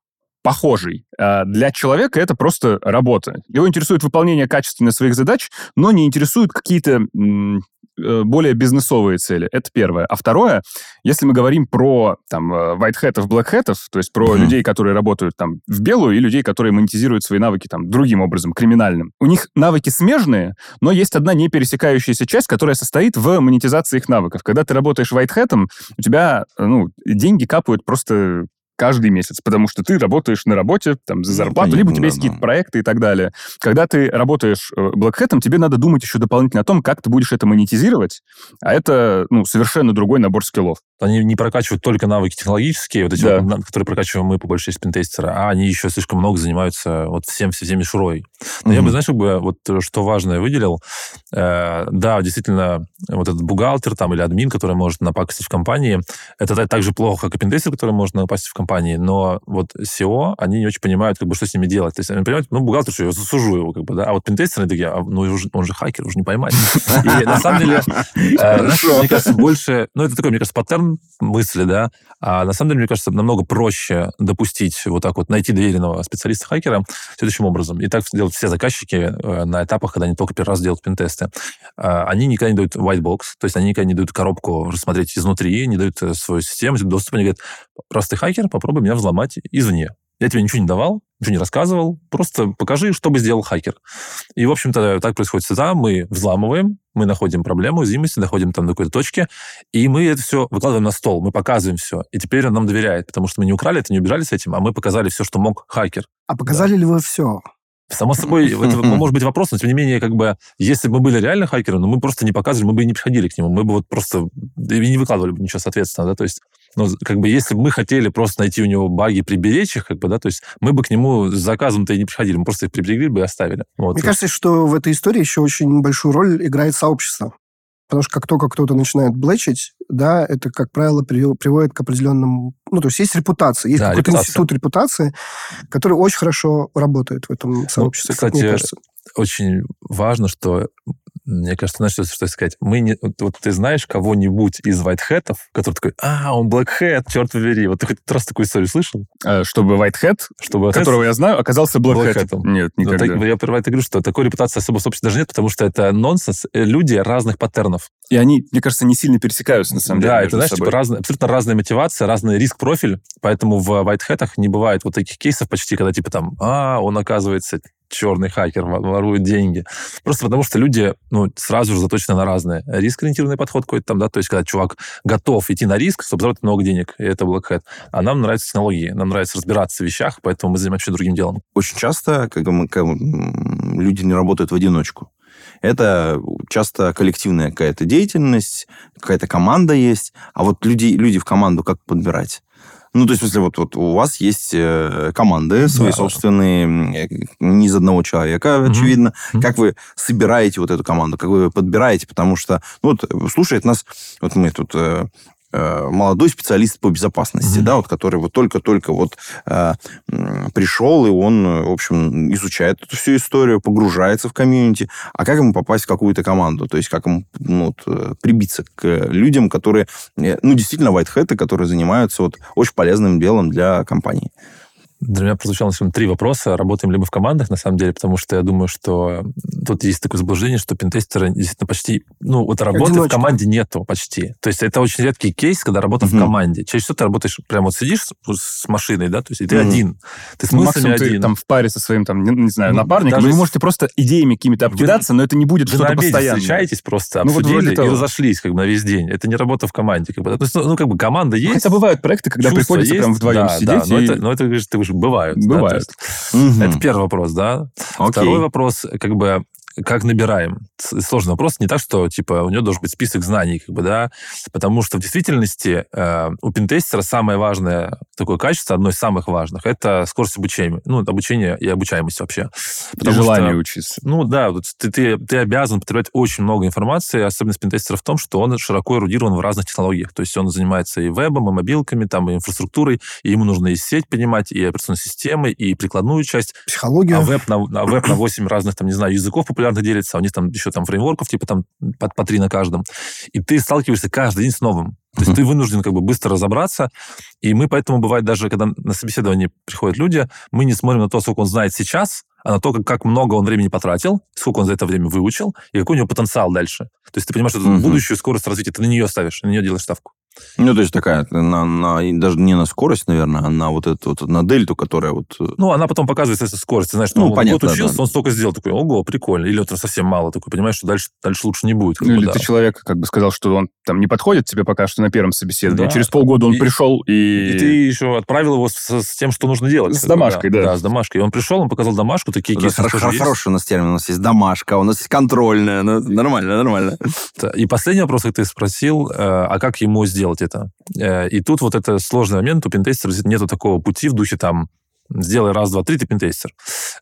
похожий. А Для человека это просто работа. Его интересует выполнение качественно своих задач, но не интересуют какие-то э, более бизнесовые цели. Это первое. А второе, если мы говорим про там э, white-хэтов, black-хэтов, то есть про Мгм. людей, которые работают там в белую, и людей, которые монетизируют свои навыки там другим образом, криминальным. У них навыки смежные, но есть одна не пересекающаяся часть, которая состоит в монетизации их навыков. Когда ты работаешь white-хэтом, у тебя, ну, деньги капают просто каждый месяц, потому что ты работаешь на работе там, за Ну, зарплату, либо у тебя есть да, какие-то да. проекты и так далее. Когда ты работаешь э, Black Hat, тебе надо думать еще дополнительно о том, как ты будешь это монетизировать, а это ну, совершенно другой набор скиллов. Они не прокачивают только навыки технологические, вот эти Да. вот, которые прокачиваем мы, по большей части, пентестеры, а они еще слишком много занимаются вот всем, всеми шурой. Но я бы, знаешь, как бы вот э, что важное выделил. Э, да, действительно, вот этот бухгалтер там или админ, который может напакостить в компании, это та- так же плохо, как и пентестер, который может напасть в компании, но вот SEO, они не очень понимают, как бы, что с ними делать. То есть они понимают, ну, бухгалтер, что я засужу его, как бы, да, а вот пентестеры такие, а, ну, он же, он же хакер, уже не поймать. И на самом деле, э, мне кажется, больше, ну, это такой, мне кажется, паттерн мысли, да, а на самом деле, мне кажется, намного проще допустить вот так вот, найти доверенного специалиста-хакера следующим образом. И так делают все заказчики э, на этапах, когда они только первый раз делают пентесты. А, Они никогда не дают white box, то есть они никогда не дают коробку рассмотреть изнутри, не дают э, свою систему доступа. Они говорят, простый хакер, попробуй меня взломать извне. Я тебе ничего не давал, ничего не рассказывал, просто покажи, что бы сделал хакер. И, в общем-то, так происходит всегда. Мы взламываем, мы находим проблему, уязвимость, доходим там до какой-то точки, и мы это все выкладываем на стол, мы показываем все. И теперь он нам доверяет, потому что мы не украли это, не убежали с этим, а мы показали все, что мог хакер. А показали ли вы все? Само собой, это может быть вопрос, но тем не менее, как бы, если бы мы были реально хакеры, но мы просто не показывали, мы бы и не приходили к нему, мы бы вот просто и не выкладывали бы ничего соответственно, да, то есть, ну, как бы, если бы мы хотели просто найти у него баги, приберечь их, как бы, да, то есть, мы бы к нему с заказом-то и не приходили, мы просто их приберегли бы и оставили. Вот. Мне кажется, что в этой истории еще очень большую роль играет сообщество. Потому что как только кто-то начинает блэчить, да, это, как правило, при- приводит к определенным... Ну, то есть есть репутация, есть Да, какой-то репутация. институт репутации, который очень хорошо работает в этом сообществе, мне кстати, кажется. очень важно, что мне кажется, знаешь, что, что сказать? Мы не, вот, вот ты знаешь кого-нибудь из whitehead'ов, который такой, а, он hat, черт побери. Вот ты хоть раз такую историю слышал? Э, Чтобы Whitehead, Чтобы которого я знаю, оказался. Blackhead'ом. Нет, Ну, никогда. так, я первое это говорю, что такой репутации особо собственно даже нет, потому что это нонсенс. Э, Люди разных паттернов. И они, мне кажется, не сильно пересекаются, на самом деле, да, это, знаешь, собой. типа разные, абсолютно разная мотивация, разный риск-профиль. Поэтому в whitehead'ах не бывает вот таких кейсов почти, когда типа там, а, он оказывается черный хакер, во- ворует деньги. Просто потому что люди, ну, сразу же заточены на разные. Риск-ориентированный подход какой-то там, да, то есть когда чувак готов идти на риск, чтобы заработать много денег, и это Black Hat. А нам нравятся технологии, нам нравится разбираться в вещах, поэтому мы занимаемся другим делом. Очень часто как мы- как, люди не работают в одиночку. Это часто коллективная какая-то деятельность, какая-то команда есть. А вот люди, люди в команду как подбирать? Ну, то есть, в смысле, вот, вот у вас есть э, команды свои Да. собственные, э, не из одного человека, Мгм. очевидно. Мгм. Как вы собираете вот эту команду, как вы ее подбираете? Потому что, ну, вот, слушает нас, вот мы тут э, э, молодой специалист по безопасности, Мгм. да, вот, который вот только-только вот э, пришел, и он, э, в общем, изучает эту всю историю, погружается в комьюнити. А как ему попасть в какую-то команду? То есть как ему ну, вот, э, прибиться к э, людям, которые, э, ну, действительно, whitehead, которые занимаются вот очень полезным делом для компании? Для меня прозвучало деле, три вопроса. Работаем ли мы в командах, на самом деле, потому что я думаю, что тут есть такое заблуждение, что пентестеры действительно почти... Ну, вот работы в Одиночка. команде нету почти. То есть это очень редкий кейс, когда работа Мгм. в команде. Чаще всего ты работаешь, прямо вот сидишь с, машиной, да, то есть и ты Мгм. один. Ты с Ну, мыслями максимум ты один. там в паре со своим, там, не, не знаю, Ну, напарником, даже вы можете просто идеями какими-то Вы- обкидаться, но это не будет Вы что-то постоянное. встречаетесь просто, Ну, вот обсудили и того. разошлись как бы на весь день. Это не работа в команде. Как бы, ну, ну, как бы команда Ну, есть, Хотя бывают проекты, когда приходится есть, прям вдвоем да, сидеть. Да, но и- это, но это, говоришь, ты уже бывают. да, то Бывает. есть Это первый вопрос, да. Окей. Второй вопрос, как бы, как набираем? Сложный вопрос. Не так, что, типа, у него должен быть список знаний, как бы, да, потому что в действительности э, у пентестера самое важное такое качество, одно из самых важных, это скорость обучения. Ну, обучение и обучаемость вообще. и Потому желание что- учиться. ну да, ты, ты, ты обязан потреблять очень много информации. Особенность пентестера в том, что он широко эрудирован в разных технологиях. То есть он занимается и вебом, и мобилками, там, и инфраструктурой, и ему нужно и сеть понимать, и операционные системы, и прикладную часть. Психология. А веб на, а веб на 8 разных, там, не знаю, языков популярных делится, а у них там еще там фреймворков, типа там по, по три на каждом. И ты сталкиваешься каждый день с новым. То есть Мгм. ты вынужден как бы быстро разобраться, и мы поэтому, бывает, даже когда на собеседование приходят люди, мы не смотрим на то, сколько он знает сейчас, а на то, как, как много он времени потратил, сколько он за это время выучил, и какой у него потенциал дальше. То есть ты понимаешь, что Мгм. будущую скорость развития, ты на нее ставишь, на нее делаешь ставку. Ну, то есть такая, на, на- даже не на скорость, наверное, а на вот эту вот, на дельту, которая вот... э, Ну, она потом показывает, если скорость. Ты знаешь, Ну, он понятно, год учился, да. он столько сделал, такой, ого, прикольно. Или это совсем мало, такой, понимаешь, что дальше, дальше лучше не будет. Ну, бы, или да. ты человек как бы сказал, что он там не подходит тебе пока что на первом собеседовании. Да. Через полгода он И- пришел и... И ты еще отправил его с, с тем, что нужно делать. С домашкой, да. Да, с домашкой. И он пришел, он показал домашку, такие кейсы хоро- тоже есть. хороший у нас термин. У нас есть домашка, у нас есть контрольная. ну, нормально, нормально. И последний вопрос, как ты спросил, э, а как ему сделать сделать это. Э, и тут вот это сложный момент, у пентестера нету такого пути в духе там сделай раз, два, три, ты пентестер.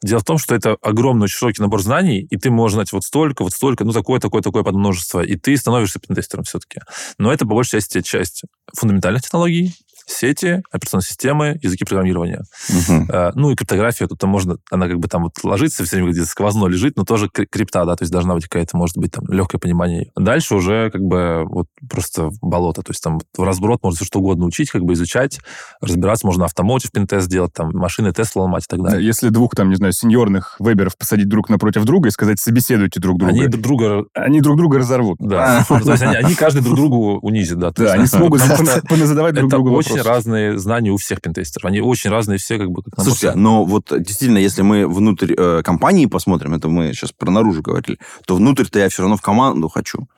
Дело в том, что это огромный, очень широкий набор знаний, и ты можешь знать вот столько, вот столько, ну, такое, такое, такое подмножество, и ты становишься пентестером все-таки. Но это, по большей части, часть фундаментальных технологий, сети, операционные системы, языки программирования. Мгм. Э, Ну и криптография, тут можно, она как бы там вот ложится, все время где-то сквозно лежит, но тоже кри- крипта, да, то есть должна быть какая-то, может быть, там легкое понимание. Дальше уже как бы вот просто болото, то есть там в разброд можно все что угодно учить, как бы изучать, разбираться, можно автомотив пинтест делать, там машины Тесла ломать и так далее. Если двух, там, не знаю, сеньорных веберов посадить друг напротив друга и сказать, собеседуйте друг друга, Они они, друг друга, друг друга разорвут. да, то есть они, они каждый друг другу унизят, да. Да, они смогут поназадавать друг другу очень вопросы. разные знания у всех пентестеров. Они очень разные все, как бы, как Слушайте, знаний. но вот действительно, если мы внутрь э, компании посмотрим, это мы сейчас про наружу говорили, то внутрь-то я все равно в команду хочу.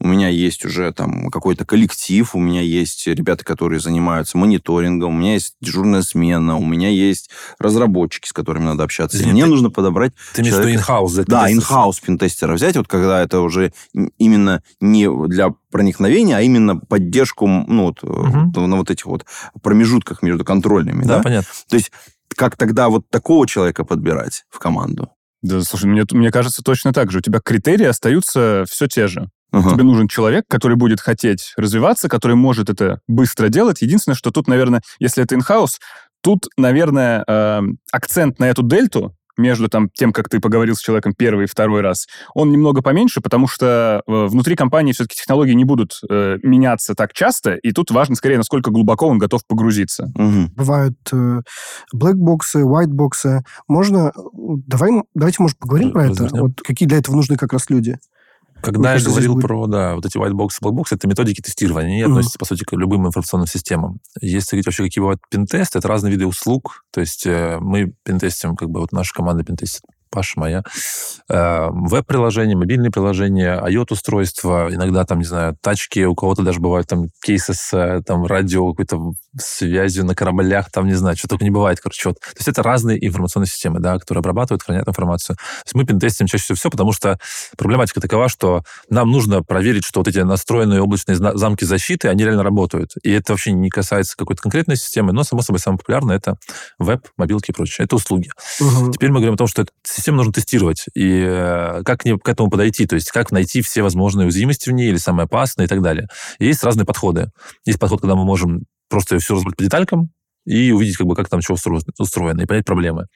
У меня есть уже там какой-то коллектив, у меня есть ребята, которые занимаются мониторингом, у меня есть дежурная смена, у меня есть разработчики, с которыми надо общаться. И Извини, мне ты- нужно подобрать Ты имеешь в виду инхаус Да, инхаус пентестера взять, вот когда это уже именно не для проникновения, а именно поддержку ну, вот, вот на вот этих вот промежутках между контрольными. Да, Да, понятно. То есть как тогда вот такого человека подбирать в команду? Да, слушай, мне, мне кажется, точно так же. У тебя критерии остаются все те же. Ага. Тебе нужен человек, который будет хотеть развиваться, который может это быстро делать. Единственное, что тут, наверное, если это инхаус, тут, наверное, э, акцент на эту дельту между там, тем, как ты поговорил с человеком первый и второй раз, он немного поменьше, потому что э, внутри компании все-таки технологии не будут э, меняться так часто, и тут важно скорее, насколько глубоко он готов погрузиться. Мгм. Бывают э, блэкбоксы, whitebоксы. Можно... э, Давай, давайте, может, поговорим про это? Вот какие для этого нужны как раз люди? Когда я кажется, здесь говорил будет- про, да, вот эти white box и black box, это методики тестирования, они Мгм. относятся, по сути, к любым информационным системам. Если говорить вообще, какие бывают пентесты, это разные виды услуг. То есть э, мы пентестим, как бы вот наша команда пентестит, Паша моя, э, веб-приложения, мобильные приложения, IoT-устройства, иногда там, не знаю, тачки, у кого-то даже бывают там кейсы с э, там радио, какой-то связью на кораблях, там, не знаю, что только не бывает, короче. Вот. То есть это разные информационные системы, да, которые обрабатывают, хранят информацию. То есть мы пентестим чаще всего все, потому что проблематика такова, что нам нужно проверить, что вот эти настроенные облачные замки защиты, они реально работают. И это вообще не касается какой-то конкретной системы, но, само собой, самое популярное это веб, мобилки и прочее. Это услуги. Мгм. Теперь мы говорим о том, что эту систему нужно тестировать. И э, как к, этому подойти, то есть как найти все возможные уязвимости в ней или самые опасные и так далее. Есть разные подходы. Есть подход, когда мы можем просто все разобрать по деталькам, и увидеть, как бы, как там что устро- устроено, и понять проблемы.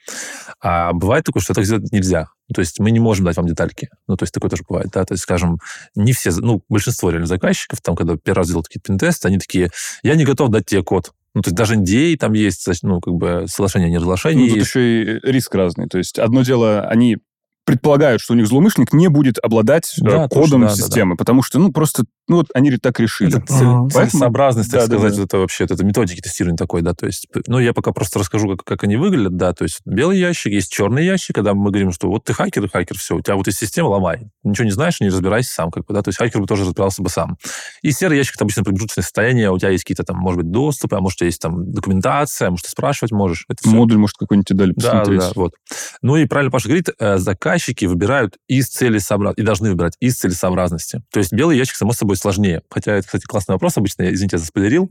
А бывает такое, что так сделать нельзя. То есть мы не можем дать вам детальки. Ну, то есть такое тоже бывает, да. То есть, скажем, не все, ну, большинство реально заказчиков, там, когда первый раз делают какие-то пентесты, они такие, я не готов дать тебе код. Ну, то есть даже NDA там есть, ну, как бы соглашение о неразглашении. Ну, тут еще и риск разный. То есть одно дело, они предполагают, что у них злоумышленник не будет обладать э, Да, кодом точно, да, да, системы, потому что, ну, просто, ну, вот они так решили. Это цель- Ага. целесообразность, так Да, да, сказать, да. это вообще, это методики тестирования такой, да, то есть, ну, я пока просто расскажу, как, как они выглядят, да, то есть белый ящик, есть черный ящик, когда мы говорим, что вот ты хакер, и хакер, все, у тебя вот есть система, ломай. Ничего не знаешь, не разбирайся сам, как бы, да, то есть хакер бы тоже разбирался бы сам. И серый ящик, это обычно промежуточное состояние, у тебя есть какие-то там, может быть, доступы, а может, есть там документация, может, ты спрашивать можешь. Это всё. Модуль, может, какой-нибудь тебе дали Да, посмотреть. да, вот. Ну и правильно Паша говорит, э, заказчики выбирают из целесообразности, и должны выбирать из целесообразности. То есть белый ящик, само собой, сложнее. Хотя это, кстати, классный вопрос обычно, я, извините, я заспойлерил.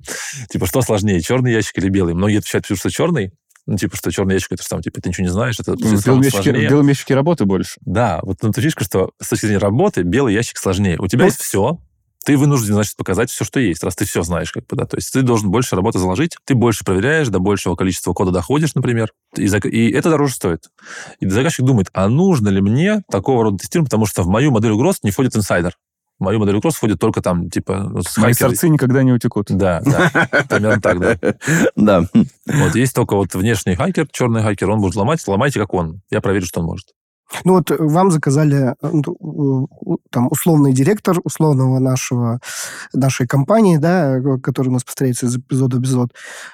Типа, что сложнее, черный ящик или белый? Многие отвечают, что черный, ну, типа, что черный ящик, это что там, типа, ты ничего не знаешь, это Ну, В белом, ящике, в белом ящике работы больше. Да, вот ну, ты фишка, что с точки зрения работы белый ящик сложнее. У тебя есть все, ты вынужден, значит, показать все, что есть, раз ты все знаешь, как бы, да. То есть ты должен больше работы заложить, ты больше проверяешь, до большего количества кода доходишь, например, и, зак- и это дороже стоит. И заказчик думает, а нужно ли мне такого рода тестирование, потому что в мою модель угроз не входит инсайдер. В мою модель угроз входит только там, типа, ну, с Мои сорцы никогда не утекут. Да, да, примерно так, да. Да. Вот есть только вот внешний хакер, черный хакер, он будет ломать, ломайте, как он. Я проверю, что он может. Ну вот э, вам заказали э, ну, там условный директор условного нашего нашей компании, да, э, который у нас повторяется из эпизода в эпизод,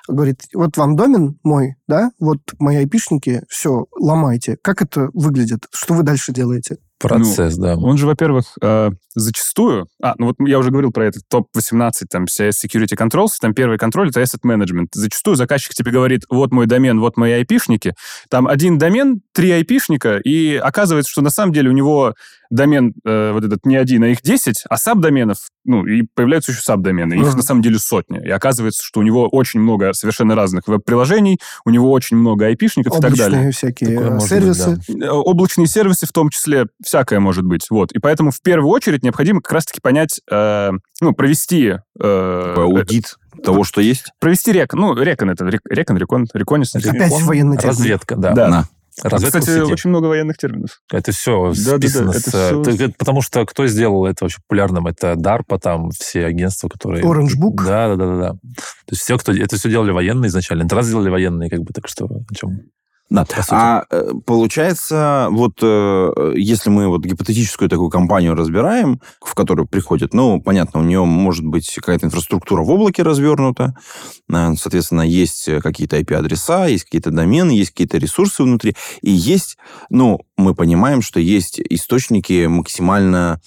говорит, вот вам домен мой, да, вот мои айпишники, все, ломайте. Как это выглядит? Что вы дальше делаете? Процесс, да. Он же, во-первых, э, зачастую... А, ну вот я уже говорил про этот топ-18, там, CS Security Controls, там первый контроль — это Asset Management. Зачастую заказчик тебе говорит, вот мой домен, вот мои айпишники. Там один домен, три айпишника, и оказывается, что на самом деле у него домен э, вот этот не один, а их 10, а сабдоменов, ну, и появляются еще сабдомены. Их Мгм. на самом деле сотни. И оказывается, что у него очень много совершенно разных веб-приложений, у него очень много айпишников и так далее. Облачные всякие Такое э, может быть, сервисы. Э, облачные сервисы в том числе, всякое может быть. Вот. И поэтому в первую очередь необходимо как раз-таки понять, э, ну, провести... э, Такой аудит того, что есть. провести рек. Ну, рекон это, рек- рекон, рекон, реконис. Опять военный термин. Разведка, да. Да. На. В Кстати, очень много военных терминов. Это все Да-да-да, списано это с... всё- ты- это потому что кто сделал это вообще популярным? Это DARPA, там все агентства, которые... Orange Book. Да, да, да, да. То есть все, кто... Это все делали военные изначально. Интернет сделали военные, как бы, так что о чем? Да. А э, получается, вот э, если мы вот гипотетическую такую компанию разбираем, в которую приходит, ну, понятно, у нее может быть какая-то инфраструктура в облаке развернута, э, соответственно, есть какие-то IP-адреса, есть какие-то домены, есть какие-то ресурсы внутри, и есть, ну, мы понимаем, что есть источники максимально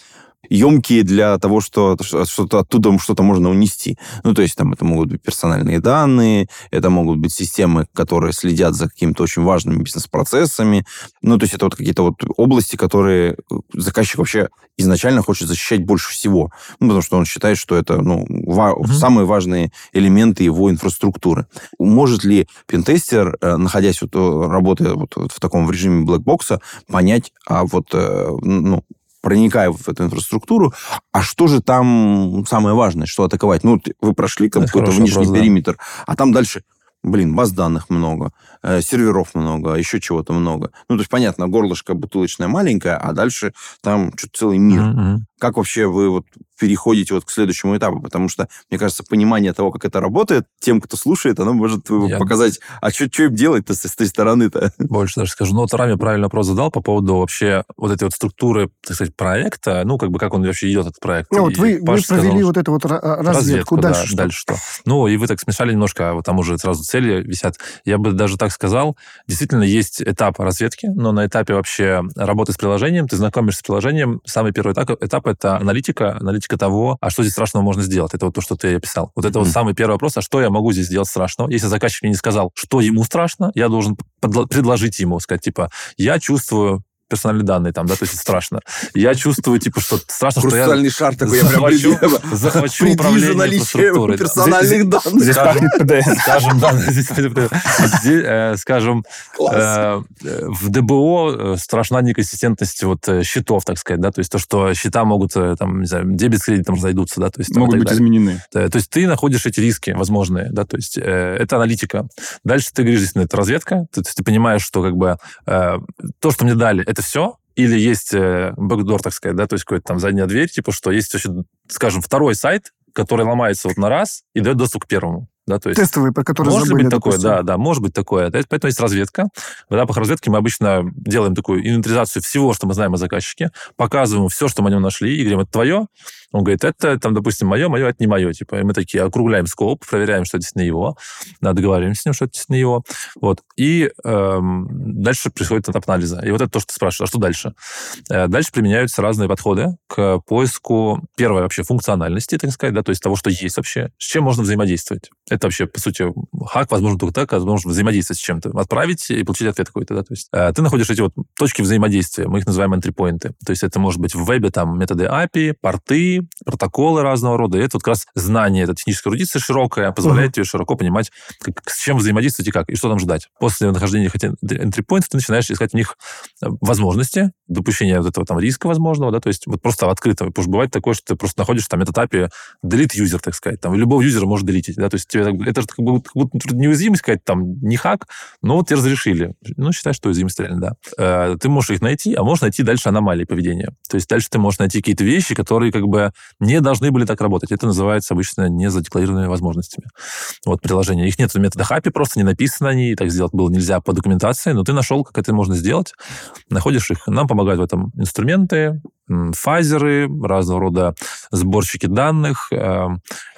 емкие для того, что что-то оттуда что-то можно унести. Ну, то есть там это могут быть персональные данные, это могут быть системы, которые следят за какими-то очень важными бизнес-процессами. Ну, то есть это вот какие-то вот области, которые заказчик вообще изначально хочет защищать больше всего. Ну, потому что он считает, что это ну, ва- Мгм. самые важные элементы его инфраструктуры. Может ли пентестер, э, находясь вот, э, работая вот, вот в таком режиме блэкбокса, понять, а вот, э, ну, проникая в эту инфраструктуру, а что же там самое важное, что атаковать? Ну, вы прошли какой-то внешний вопрос, да. периметр, а там дальше, блин, баз данных много, серверов много, еще чего-то много. Ну, то есть, понятно, горлышко бутылочное маленькое, а дальше там что-то целый мир. Мгм. Как вообще вы вот переходите вот к следующему этапу? Потому что, мне кажется, понимание того, как это работает, тем, кто слушает, оно может э, Я- показать, а что им делать-то с, с той стороны-то? Больше даже скажу. Ну, вот Рами правильный вопрос задал по поводу вообще вот этой вот структуры, так сказать, проекта, ну, как бы как он вообще идет, этот проект. Ну, вот И вы, вы сказал, провели что- вот эту вот ра- разведку. да, дальше что? дальше что? Ну, и вы так смешали немножко, а вот там уже сразу цели висят. Я бы даже так сказал, действительно есть этап разведки, но на этапе вообще работы с приложением, ты знакомишься с приложением, самый первый этап, этап это аналитика, аналитика того, а что здесь страшного можно сделать. Это вот то, что ты описал. Вот это вот Мгм. самый первый вопрос, а что я могу здесь сделать страшного? Если заказчик мне не сказал, что ему страшно, я должен предложить ему, сказать, типа, я чувствую персональные данные там, да, то есть это страшно. Я чувствую, типа, что страшно, что я Хрустальный шар такой, я прям захвачу, захвачу управление инфраструктурой. да. персональных данных. Здесь Скажем, пахнет ПДН. Скажем, да, здесь, э, скажем, э, в ДБО э, страшна неконсистентность вот счетов, так сказать, да, то есть то, что счета могут, там, не знаю, дебет с кредитом разойдутся, да, то есть Могут быть изменены. То есть ты находишь эти риски возможные, да, то есть это аналитика. Дальше ты говоришь, действительно, это разведка, то есть ты понимаешь, что как бы то, что мне дали, это все, или есть э, бэкдор, так сказать, да, то есть какая-то там задняя дверь, типа, что есть, вообще, скажем, второй сайт, который ломается вот на раз и дает доступ к первому, да, то есть... Тестовые, про которые Может забыли, быть такое, допустим. да, да, может быть такое. Да, Поэтому есть разведка. В этапах разведки мы обычно делаем такую инвентаризацию всего, что мы знаем о заказчике, показываем все, что мы о нем нашли, и говорим, это твое? Он говорит, это, там, допустим, мое, мое, это не мое. Типа, и мы такие округляем скоп, проверяем, что это действительно его, да, договариваемся с ним, что это действительно его. Вот. И эм, дальше происходит этап анализа. И вот это то, что ты спрашиваешь, а что дальше? Э, Дальше применяются разные подходы к поиску, первое, вообще, функциональности, так сказать, да, то есть того, что есть вообще, с чем можно взаимодействовать. Это вообще, по сути, хак, возможно, только так, возможно, взаимодействовать с чем-то. Отправить и получить ответ какой-то, да, то есть э, ты находишь эти вот точки взаимодействия, мы их называем энтрипоинты. То есть это может быть в вебе там методы API, порты, протоколы разного рода. И это вот как раз знание, это техническая эрудиция широкая, позволяет тебе широко понимать, как, с чем взаимодействовать и как, и что там ждать. После нахождения этих энтрипоинтов ты начинаешь искать в них э, возможности, допущения вот этого там риска возможного, да, то есть вот просто открыто. Потому что бывает такое, что ты просто находишь там этот API delete user, так сказать, там, любого юзера может делитить, да, то есть тебе, так бы- это же как будто, как будто неуязвимость какая-то там, не хак, но вот тебе разрешили. Ну, считай, что уязвимость реально, да. Э, ты можешь их найти, а можешь найти дальше аномалии поведения. То есть дальше ты можешь найти какие-то вещи, которые как бы не должны были так работать. Это называется обычно незадекларированными возможностями. Вот приложения. Их нет в методах API, просто не написано они, так сделать было нельзя по документации, но ты нашел, как это можно сделать, находишь их. Нам помогают в этом инструменты, фазеры, разного рода сборщики данных. Э,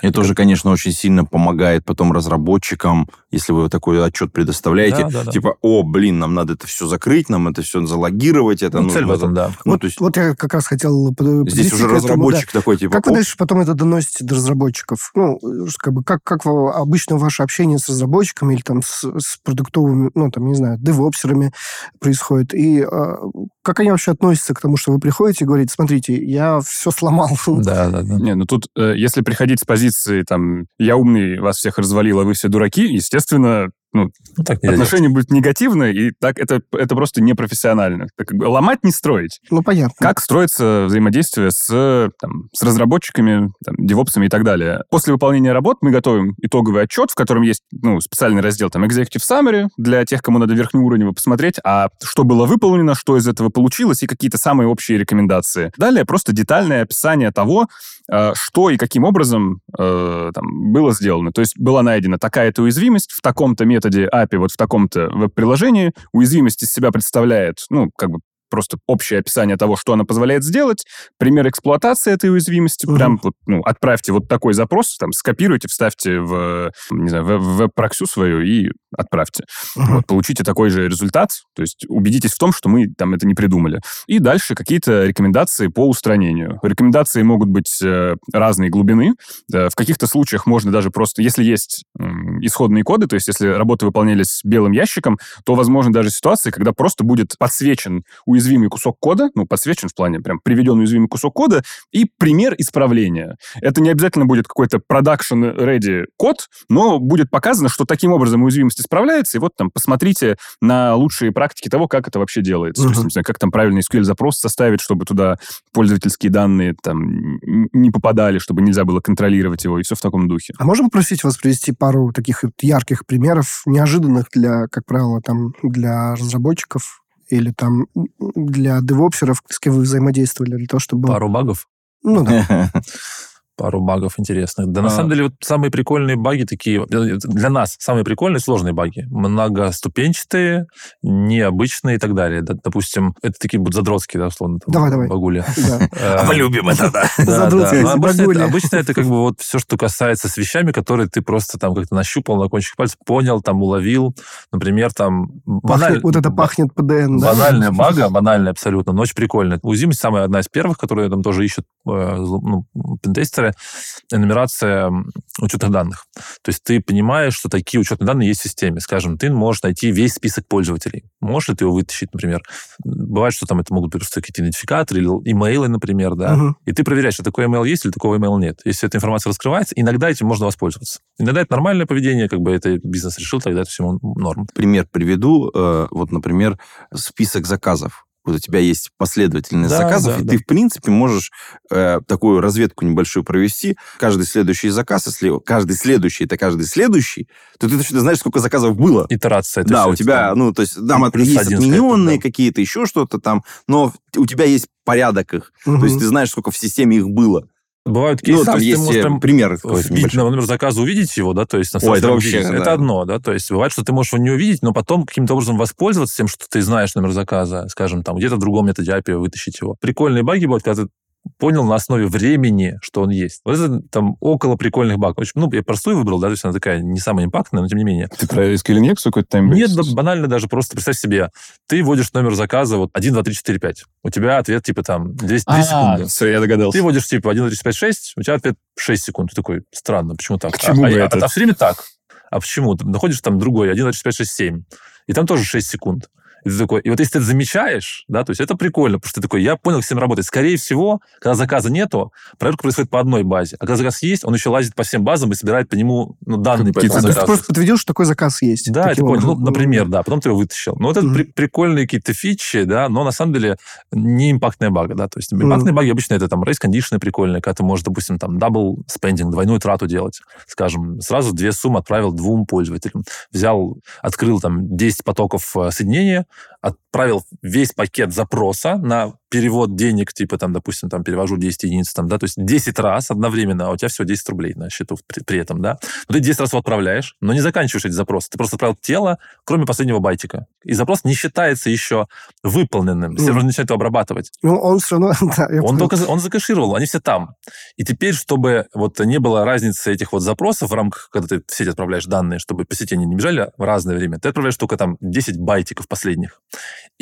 Это тоже, конечно, очень сильно помогает потом разработчикам, если вы такой отчет предоставляете, Да, да, да. типа, о, блин, нам надо это все закрыть, нам это все залогировать, это Ну, цель в этом, да. Ну, вот, то есть вот я как раз хотел здесь уже к этому, да. разработчик такой, типа, Как вы оп, дальше потом это доносите до разработчиков? Ну, как бы, как, как обычно ваше общение с разработчиками или там с, с продуктовыми, ну, там, не знаю, девопсерами происходит? И э, как они вообще относятся к тому, что вы приходите и говорите, смотрите, я все сломал. Да, да, да. Не, ну тут, э, если приходить с позиции, там, я умный, вас всех развалил, а вы все дураки, естественно, ну, Ну, так отношение будет негативное, и так это, это просто непрофессионально. Так как бы ломать не строить. Ну, понятно. Как строится взаимодействие с, там, с разработчиками, там, девопсами и так далее? После выполнения работ мы готовим итоговый отчет, в котором есть ну, специальный раздел там Executive Summary для тех, кому надо верхнеуровнево посмотреть, а что было выполнено, что из этого получилось и какие-то самые общие рекомендации. Далее просто детальное описание того, э, что и каким образом э, там, было сделано. То есть была найдена такая-то уязвимость в таком-то методе API, вот в таком-то веб-приложении. Уязвимость из себя представляет, ну, как бы просто общее описание того, что она позволяет сделать, пример эксплуатации этой уязвимости, Мгм. прям вот, ну, отправьте вот такой запрос, там, скопируйте, вставьте в, не знаю, в в веб-проксю свою и отправьте. Мгм. Вот, получите такой же результат, то есть убедитесь в том, что мы там это не придумали. И дальше какие-то рекомендации по устранению. Рекомендации могут быть э, разной глубины. Э, в каких-то случаях можно даже просто, если есть м, исходные коды, то есть если работы выполнялись белым ящиком, то возможно даже ситуации, когда просто будет подсвечен уязвимый кусок кода, ну, подсвечен в плане прям приведен уязвимый кусок кода, и пример исправления. Это не обязательно будет какой-то production-ready код, но будет показано, что таким образом уязвимость исправляется, и вот там посмотрите на лучшие практики того, как это вообще делается. То есть, Мгм. не знаю, как там правильный SQL-запрос составить, чтобы туда пользовательские данные там не попадали, чтобы нельзя было контролировать его, и все в таком духе. А можем попросить вас привести пару таких вот ярких примеров, неожиданных для, как правило, там, для разработчиков или там для девопсеров, с кем вы взаимодействовали, для того, чтобы... Пару багов. Ну да. пару багов интересных. Да, на А. самом деле, вот самые прикольные баги такие... э, Для нас самые прикольные сложные баги. Многоступенчатые, необычные и так далее. Да, допустим, это такие будут задротские, да, условно, там, Давай, давай. багули. да. Э, любим это, да. Задротские Но обычно, это, как бы вот все, что касается с вещами, которые ты просто там как-то нащупал на кончик пальца, понял, там уловил. Например, там... Вот это пахнет ПДН, да? Банальная бага, банальная абсолютно, но очень прикольная. Уязвимость самая одна из первых, которую там тоже ищут э, ну, пентестеры, энумерация м, учетных данных. То есть ты понимаешь, что такие учетные данные есть в системе. Скажем, ты можешь найти весь список пользователей. Можешь ли ты его вытащить, например? Бывает, что там это могут быть просто какие-то идентификаторы или имейлы, например, да. Мгм. И ты проверяешь, что такой email есть или такого email нет. Если эта информация раскрывается, иногда этим можно воспользоваться. Иногда это нормальное поведение, как бы это бизнес решил, тогда это всему норм. Пример приведу. Э, Вот, например, список заказов. Вот у тебя есть последовательность Да, заказов, да, и да. ты, в принципе, можешь э, такую разведку небольшую провести. Каждый следующий заказ, если каждый следующий это каждый следующий, то ты точно знаешь, сколько заказов было. Итерация. это да, у тебя, типа, ну, то есть, там есть отмененные да. какие-то, еще что-то там, но у тебя есть порядок их. То есть ты знаешь, сколько в системе их было. Бывают кейсы, Ну, там то есть ты можешь э, прям пример вбить, небольшой. на номер заказа, увидеть его, да, то есть на Ой, это вообще, да. Это одно, да, то есть бывает, что ты можешь его не увидеть, но потом каким-то образом воспользоваться тем, что ты знаешь номер заказа, скажем, там, где-то в другом методе API вытащить его. Прикольные баги бывают, когда ты понял на основе времени, что он есть. Вот это там около прикольных багов. Очень, ну, я простую выбрал, да, то есть она такая не самая импактная, но тем не менее. Ты про SQL Injection какой-то таймбейс? Нет, да, банально даже просто представь себе, ты вводишь номер заказа вот 1, 2, 3, 4, 5. У тебя ответ типа там 200 А, секунды. все, я догадался. Ты вводишь типа 1, 2, 3, 4, 5, 6, у тебя ответ 6 секунд. Ты такой, странно, почему так? К чему а, бы а, это? а все время так. А почему? Ты находишь там другой, 1, 2, 3, 4, 5, 6, 7. И там тоже 6 секунд. И ты такой, и вот если ты это замечаешь, да, то есть это прикольно, потому что ты такой, я понял, как с этим работать. Скорее всего, когда заказа нету, проверка происходит по одной базе. А когда заказ есть, он еще лазит по всем базам и собирает по нему ну, данные по А, этому то есть заказу. просто подтвердил, что такой заказ есть. Да, ты понял. Ну, например, да, потом ты его вытащил. Ну, вот это при- прикольные какие-то фичи, да, но на самом деле не импактная бага, да. То есть импактные баги обычно это там condition прикольные, когда ты можешь, допустим, там double spending, двойную трату делать. Скажем, сразу две суммы отправил двум пользователям. Взял, открыл там 10 потоков э, соединения, отправил весь пакет запроса на перевод денег, типа там, допустим, там перевожу 10 единиц, там, да, то есть 10 раз одновременно, а у тебя всего 10 рублей на счету при, при этом, да. Но ты 10 раз его отправляешь, но не заканчиваешь эти запросы. Ты просто отправил тело, кроме последнего байтика. И запрос не считается еще выполненным. Сервер Мгм. начинает его обрабатывать. Ну, он все равно... да, Он только он закэшировал, они все там. И теперь, чтобы вот не было разницы этих вот запросов в рамках, когда ты в сеть отправляешь данные, чтобы по сети они не бежали в разное время, ты отправляешь только там 10 байтиков последних.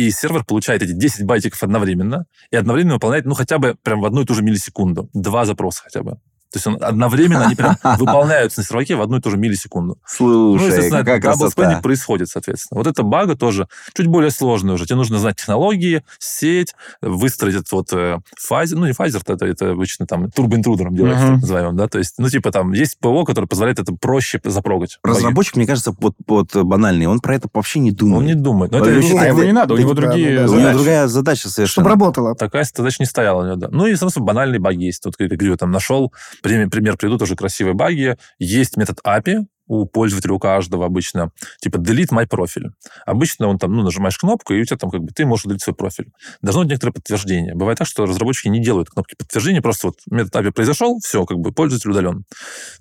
И сервер получает эти 10 байтиков одновременно и одновременно выполняет, ну, хотя бы прям в одну и ту же миллисекунду. Два запроса хотя бы. То есть он одновременно, они прям выполняются на серваке в одну и ту же миллисекунду. ну, Слушай, естественно, какая double красота. происходит, соответственно. Вот эта бага тоже чуть более сложная уже. Тебе нужно знать технологии, сеть, выстроить этот вот э, фазер, ну, не фазер, это, это обычно там Turbo Intruder ом делается, Мгм. так называемым, да, то есть, ну, типа там есть ПО, который позволяет это проще запрогать. Разработчик, мне кажется, вот, вот банальный, он про это вообще не думает. Он не думает. Но это вообще А ему не надо, у него другие да, да. У него задачи. другая задача Чтобы совершенно. работало. такая задача не стояла у него, да. Ну и, соответственно, банальные баги есть. Тут, как я говорю, там нашел, пример, пример приведу, тоже красивые баги. Есть метод API, у пользователя, у каждого обычно, типа delete my профиль. Обычно он там, ну, нажимаешь кнопку, и у тебя там как бы ты можешь удалить свой профиль. Должно быть некоторое подтверждение. Бывает так, что разработчики не делают кнопки подтверждения, просто вот метод API произошел, все, как бы пользователь удален.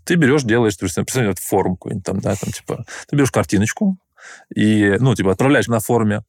Ты берешь, делаешь, например, форму какую-нибудь там, да, там, типа, ты берешь картиночку, и, ну, типа, отправляешь на форуме,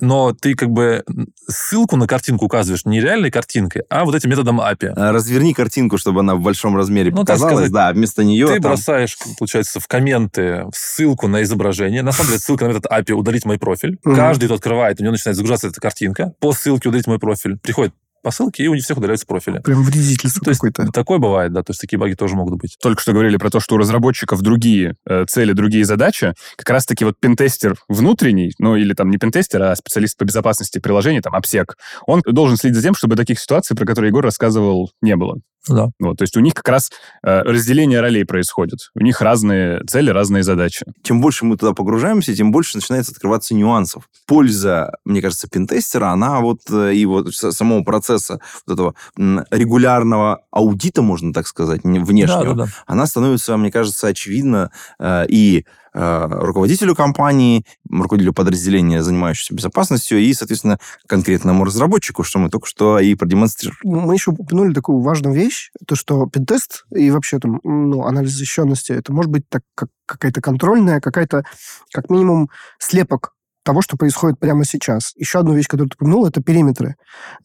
но ты как бы ссылку на картинку указываешь не реальной картинкой, а вот этим методом API. А, Разверни картинку, чтобы она в большом размере Ну, показалась. сказать, да, вместо нее... Ты там- бросаешь, получается, в комменты ссылку на изображение. На самом деле, ссылка на метод API «удалить мой профиль». Каждый, кто открывает, у него начинает загружаться эта картинка. По ссылке «удалить мой профиль» приходит по ссылке, и у них всех удаляются профили. Прям вредительство То есть какое-то. такое бывает, да, то есть такие баги тоже могут быть. Только что говорили про то, что у разработчиков другие э, цели, другие задачи. Как раз-таки вот пентестер внутренний, ну или там не пентестер, а специалист по безопасности приложений, там, обсек, он должен следить за тем, чтобы таких ситуаций, про которые Егор рассказывал, не было. Да. Вот, то есть у них как раз э, разделение ролей происходит. У них разные цели, разные задачи. Чем больше мы туда погружаемся, тем больше начинается открываться нюансов. Польза, мне кажется, пентестера, она вот э, и вот самого процесса вот этого м, регулярного аудита, можно так сказать, не- внешнего, Да, да, да. она становится, мне кажется, очевидна э, и э, руководителю компании, руководителю подразделения, занимающегося безопасностью, и, соответственно, конкретному разработчику, что мы только что и продемонстрировали. Мы еще упомянули такую важную вещь, то, что пентест и вообще там, ну, анализ защищенности, это может быть так, как какая-то контрольная, какая-то, как минимум, слепок того, что происходит прямо сейчас. Еще одну вещь, которую ты упомянул, это периметры.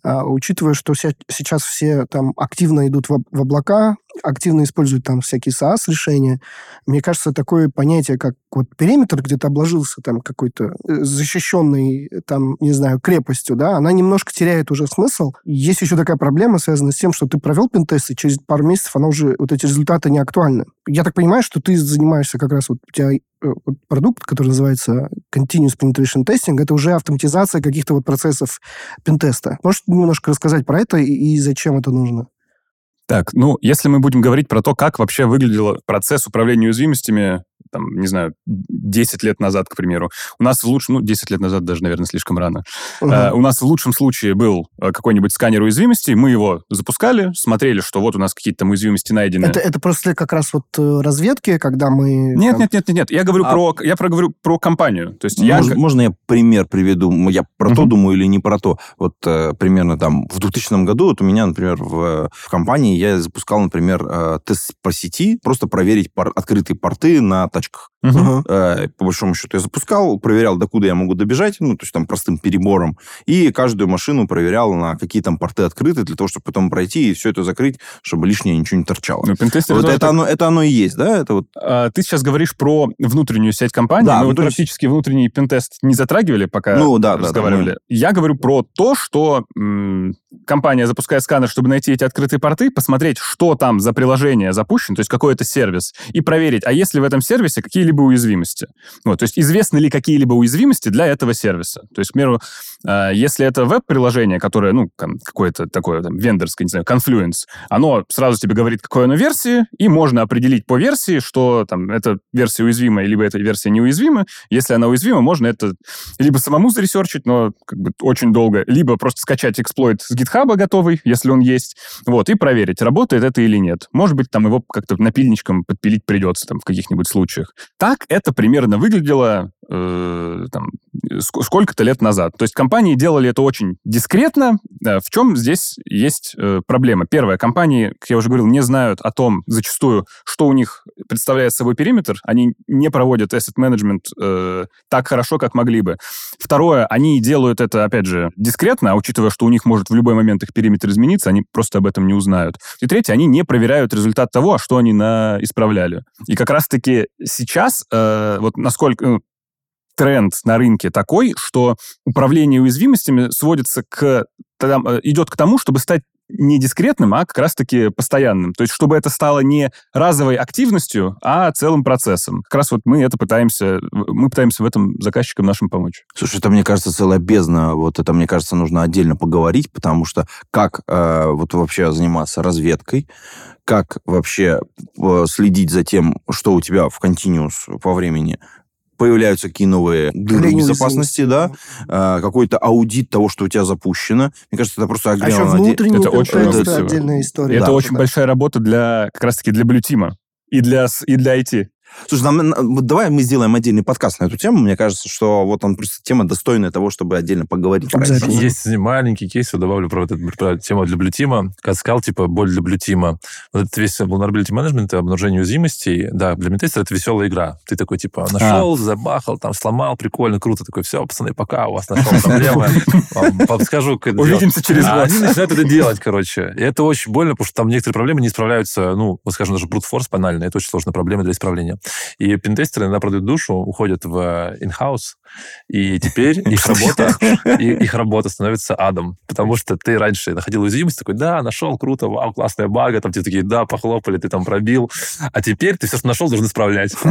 А, учитывая, что ся- сейчас все там активно идут в, в облака, активно используют там всякие SaaS-решения, мне кажется, такое понятие, как вот периметр, где ты обложился там какой-то э, защищенной, э, там, не знаю, крепостью, да, она немножко теряет уже смысл. Есть еще такая проблема, связанная с тем, что ты провел пентест, и через пару месяцев она уже, вот эти результаты не актуальны. Я так понимаю, что ты занимаешься как раз, вот у тебя э, продукт, который называется Continuous Penetration Testing, это уже автоматизация каких-то вот процессов пентеста. Можешь немножко рассказать про это и, и зачем это нужно? Так, ну, если мы будем говорить про то, как вообще выглядел процесс управления уязвимостями, там, не знаю, 10 лет назад, к примеру, у нас в лучшем, ну, 10 лет назад даже, наверное, слишком рано, Мгм. Э, у нас в лучшем случае был э, какой-нибудь сканер уязвимостей, мы его запускали, смотрели, что вот у нас какие-то там уязвимости найдены. Это, это просто как раз вот э, разведки, когда мы... Нет, там- нет, нет, нет, нет. Я говорю А- про, я проговорю про компанию. То есть я Мож- можно я пример приведу? Я про то Мгм. думаю или не про то. Вот э, примерно там в 2000 году вот у меня, например, в, в компании я запускал, например, э, тест по сети, просто проверить пор- открытые порты на тачках. Ага. Э, по большому счету я запускал, проверял, докуда я могу добежать, ну, то есть там простым перебором, и каждую машину проверял, на какие там порты открыты, для того, чтобы потом пройти и все это закрыть, чтобы лишнее ничего не торчало. Ну, Вот это так- оно, это оно и есть, да? Это вот А, Ты сейчас говоришь про внутреннюю сеть компании. Да, мы вот внутреннюю практически внутренний пентест не затрагивали, пока Ну, да, да, да, разговаривали. Я говорю про то, что м, компания запускает сканер, чтобы найти эти открытые порты, посмотреть, что там за приложение запущено, то есть какой это сервис, и проверить, а есть ли в этом сервисе какие-либо уязвимости. Вот, то есть известны ли какие-либо уязвимости для этого сервиса. То есть, к примеру, а, если это веб-приложение, которое, ну, какое-то такое там, вендорское, не знаю, Confluence, оно сразу тебе говорит, какой оно версии, и можно определить по версии, что там эта версия уязвима, либо эта версия неуязвима. Если она уязвима, можно это либо самому заресерчить, но как бы очень долго, либо просто скачать эксплойт с гитхаба готовый, если он есть, вот, и проверить, работает это или нет. Может быть, там его как-то напильничком подпилить придется там в каких-нибудь случаях. Так это примерно выглядело э, там, ск- сколько-то лет назад. То есть компании делали это очень дискретно. Э, В чем здесь есть э, проблема? Первое, компании, как я уже говорил, не знают о том зачастую, что у них представляет собой периметр. Они не проводят asset management э, так хорошо, как могли бы. Второе, они делают это, опять же, дискретно, а учитывая, что у них может в любой момент их периметр измениться, они просто об этом не узнают. И третье, они не проверяют результат того, а что они на... исправляли. И как раз-таки сейчас, э, вот насколько... ну, тренд на рынке такой, что управление уязвимостями сводится к... э, идет к тому, чтобы стать не дискретным, а как раз-таки постоянным. То есть, чтобы это стало не разовой активностью, а целым процессом. Как раз вот мы это пытаемся, мы пытаемся в этом заказчикам нашим помочь. Слушай, это, мне кажется, целая бездна. Вот это, мне кажется, нужно отдельно поговорить, потому что как э, вот вообще заниматься разведкой, как вообще э, следить за тем, что у тебя в континуус по времени появляются какие новые дыры безопасности, да, э, какой-то аудит того, что у тебя запущено. Мне кажется, это просто А еще отдельно- внутренний Это очень всего. отдельная история. Это Да, очень да. большая работа для как раз-таки для блютима и для, и для IT. Слушай, нам, вот давай мы сделаем отдельный подкаст на эту тему. Мне кажется, что вот он просто тема достойная того, чтобы отдельно поговорить. про это. Обязательно. Есть маленький кейс, я добавлю про, эту, про тему для блютима. Как сказал, типа, боль для блютима. Вот этот весь vulnerability management, обнаружение уязвимостей, да, для ментестера это веселая игра. Ты такой, типа, нашел, забахал, там, сломал, прикольно, круто. Такой, все, пацаны, пока, у вас нашел проблемы. Вам Подскажу, как. Увидимся через А год. они начинают это делать, короче. И это очень больно, потому что там некоторые проблемы не справляются, ну, скажем, даже brute force банально. Это очень сложная проблема для исправления. И пентестеры иногда продают душу, уходят в э, in-house, и теперь их работа, и- их работа становится адом. Потому что ты раньше находил уязвимость, такой, да, нашел, круто, вау, классная бага, там тебе такие, да, похлопали, ты там пробил. А теперь ты все, что нашел, должен исправлять.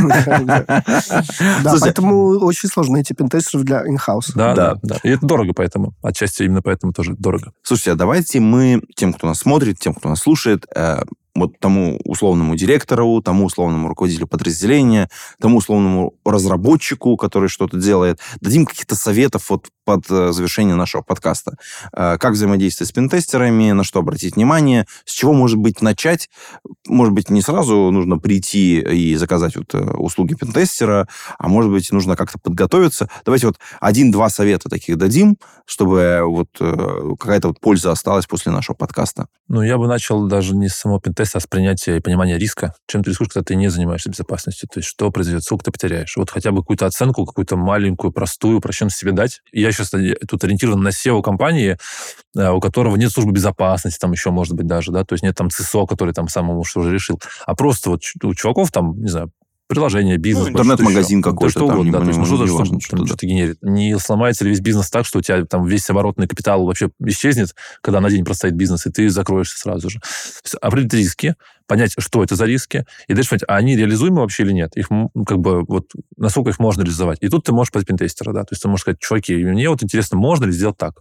Да, поэтому очень сложно найти пентестеров для инхауса. Да, Да. да, да. И это дорого поэтому. Отчасти именно поэтому тоже дорого. Слушайте, а давайте мы тем, кто нас смотрит, тем, кто нас слушает, э, вот тому условному директору, тому условному руководителю подразделения, тому условному разработчику, который что-то делает, дадим каких-то советов вот под э, завершение нашего подкаста. Э, как взаимодействовать с пентестерами, на что обратить внимание, с чего, может быть, начать. Может быть, не сразу нужно прийти и заказать вот э, услуги пентестера, а может быть, нужно как-то подготовиться. Давайте вот один-два совета таких дадим, чтобы вот какая-то вот польза осталась после нашего подкаста. Ну, я бы начал даже не с самого пентеста, а с принятия и понимания риска. Чем ты рискуешь, когда ты не занимаешься безопасностью? То есть что произойдет, сколько ты потеряешь? Вот хотя бы какую-то оценку, какую-то маленькую, простую, упрощенную себе дать. Я сейчас тут ориентирован на SEO-компании, э, у которого нет службы безопасности, там еще, может быть, даже, да, то есть нет там ЦИСО, который там самому что уже решил, а просто вот у чуваков там, не знаю, приложение, бизнес. Ну, больше, что интернет-магазин какой-то Да, что там, угодно, не- да, есть, не- ну, что-то, что что-то, да. что-то генерит. Не сломается ли весь бизнес так, что у тебя там весь оборотный капитал вообще исчезнет, когда на день простоит бизнес, и ты закроешься сразу же. То есть определить риски, понять, что это за риски, и дальше понять, а они реализуемы вообще или нет. Их м, как бы вот насколько их можно реализовать. И тут ты можешь под пентестера, да. То есть ты можешь сказать, чуваки, мне вот интересно, можно ли сделать так?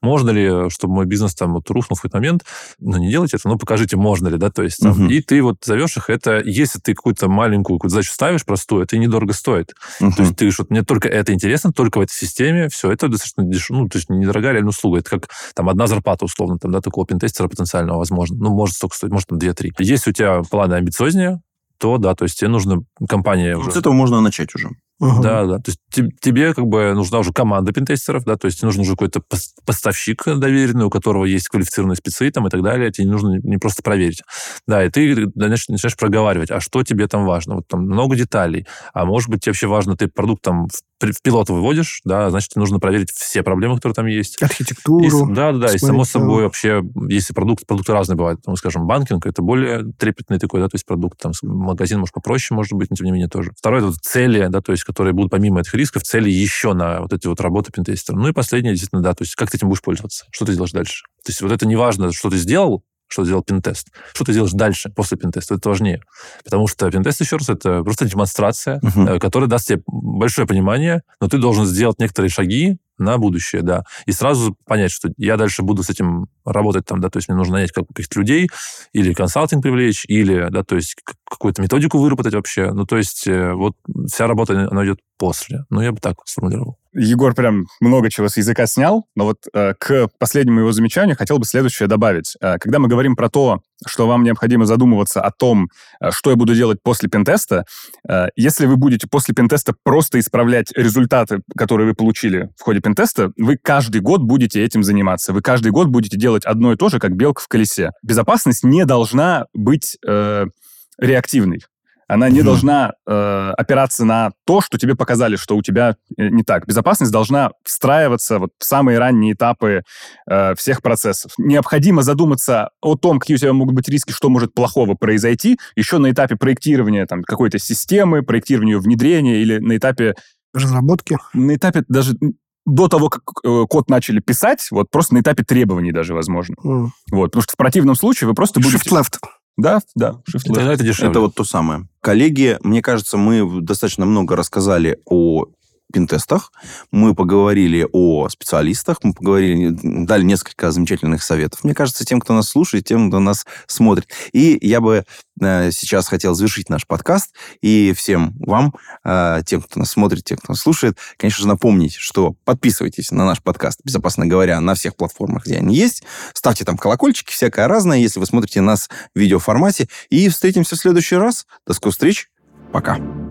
Можно ли, чтобы мой бизнес там вот рухнул в какой-то момент? Ну, не делайте это, но покажите, можно ли, да, то есть там, Мгм. и ты вот зовешь их, это если ты какую-то маленькую какую-то задачу ставишь простую, это недорого стоит. Мгм. То есть ты вот мне только это интересно, только в этой системе, все, это достаточно дешево, ну, то есть недорогая реальная услуга. Это как там одна зарплата, условно, там, да, такого пентестера потенциального, возможно. Ну, может столько стоить, может, там, 2-3. Если у тебя планы амбициознее, то, да, то есть тебе нужна компания Вот уже. с этого можно начать уже. Мгм. Да, да. То есть те- тебе как бы нужна уже команда пентестеров, да, то есть тебе нужен уже какой-то пос- поставщик доверенный, у которого есть квалифицированные спецы там и так далее. Тебе не нужно не просто проверить. Да, и ты начинаешь, начинаешь проговаривать, а что тебе там важно? Вот там много деталей. А может быть, тебе вообще важно, ты продукт там в, в пилот выводишь, да, значит, тебе нужно проверить все проблемы, которые там есть. И Архитектуру. да, да, да. И само собой вообще, если продукт, продукты разные бывают, ну, скажем, банкинг, это более трепетный такой, да, то есть продукт, там, магазин, может, попроще, может быть, но тем не менее тоже. Второе, это вот цели, да, то есть, которые будут помимо этих рисков, цели еще на вот эти вот работы пентестера. Ну и последнее, действительно, да, то есть, как ты этим будешь пользоваться, что ты делаешь дальше. То есть, вот это не важно, что ты сделал, что сделал пентест. Что ты делаешь дальше, после пентеста, это важнее. Потому что пентест, еще раз, это просто демонстрация, э, которая даст тебе большое понимание, но ты должен сделать некоторые шаги на будущее, да, и сразу понять, что я дальше буду с этим работать там, да, то есть мне нужно нанять как- каких-то людей, или консалтинг привлечь, или, да, то есть какую-то методику выработать вообще, ну, то есть э, вот вся работа, она идет после, ну, я бы так сформулировал. Егор прям много чего с языка снял, но вот э, к последнему его замечанию хотел бы следующее добавить. Э, когда мы говорим про то, что вам необходимо задумываться о том, э, что я буду делать после пентеста, э, если вы будете после пентеста просто исправлять результаты, которые вы получили в ходе пентеста, вы каждый год будете этим заниматься. Вы каждый год будете делать одно и то же, как белка в колесе. Безопасность не должна быть э, реактивной. Она не Мгм. должна э, опираться на то, что тебе показали, что у тебя э, не так. Безопасность должна встраиваться вот в самые ранние этапы э, всех процессов. Необходимо задуматься о том, какие у тебя могут быть риски, что может плохого произойти, еще на этапе проектирования там, какой-то системы, проектирования внедрения или на этапе, Разработки. на этапе даже до того, как э, код начали писать, вот просто на этапе требований даже, возможно. М. Вот, потому что в противном случае вы просто будете... Shift left. Да, да, shift left. Тогда это дешевле. Это вот то самое. Коллеги, мне кажется, мы достаточно много рассказали о пинтестах, мы поговорили о специалистах, мы поговорили, дали несколько замечательных советов. Мне кажется, тем, кто нас слушает, тем, кто нас смотрит. И я бы э, сейчас хотел завершить наш подкаст и всем вам, э, тем, кто нас смотрит, тем, кто нас слушает, конечно же, напомнить, что подписывайтесь на наш подкаст, безопасно говоря, на всех платформах, где они есть, ставьте там колокольчики, всякое разное, если вы смотрите нас в видеоформате, и встретимся в следующий раз. До скорых встреч. Пока.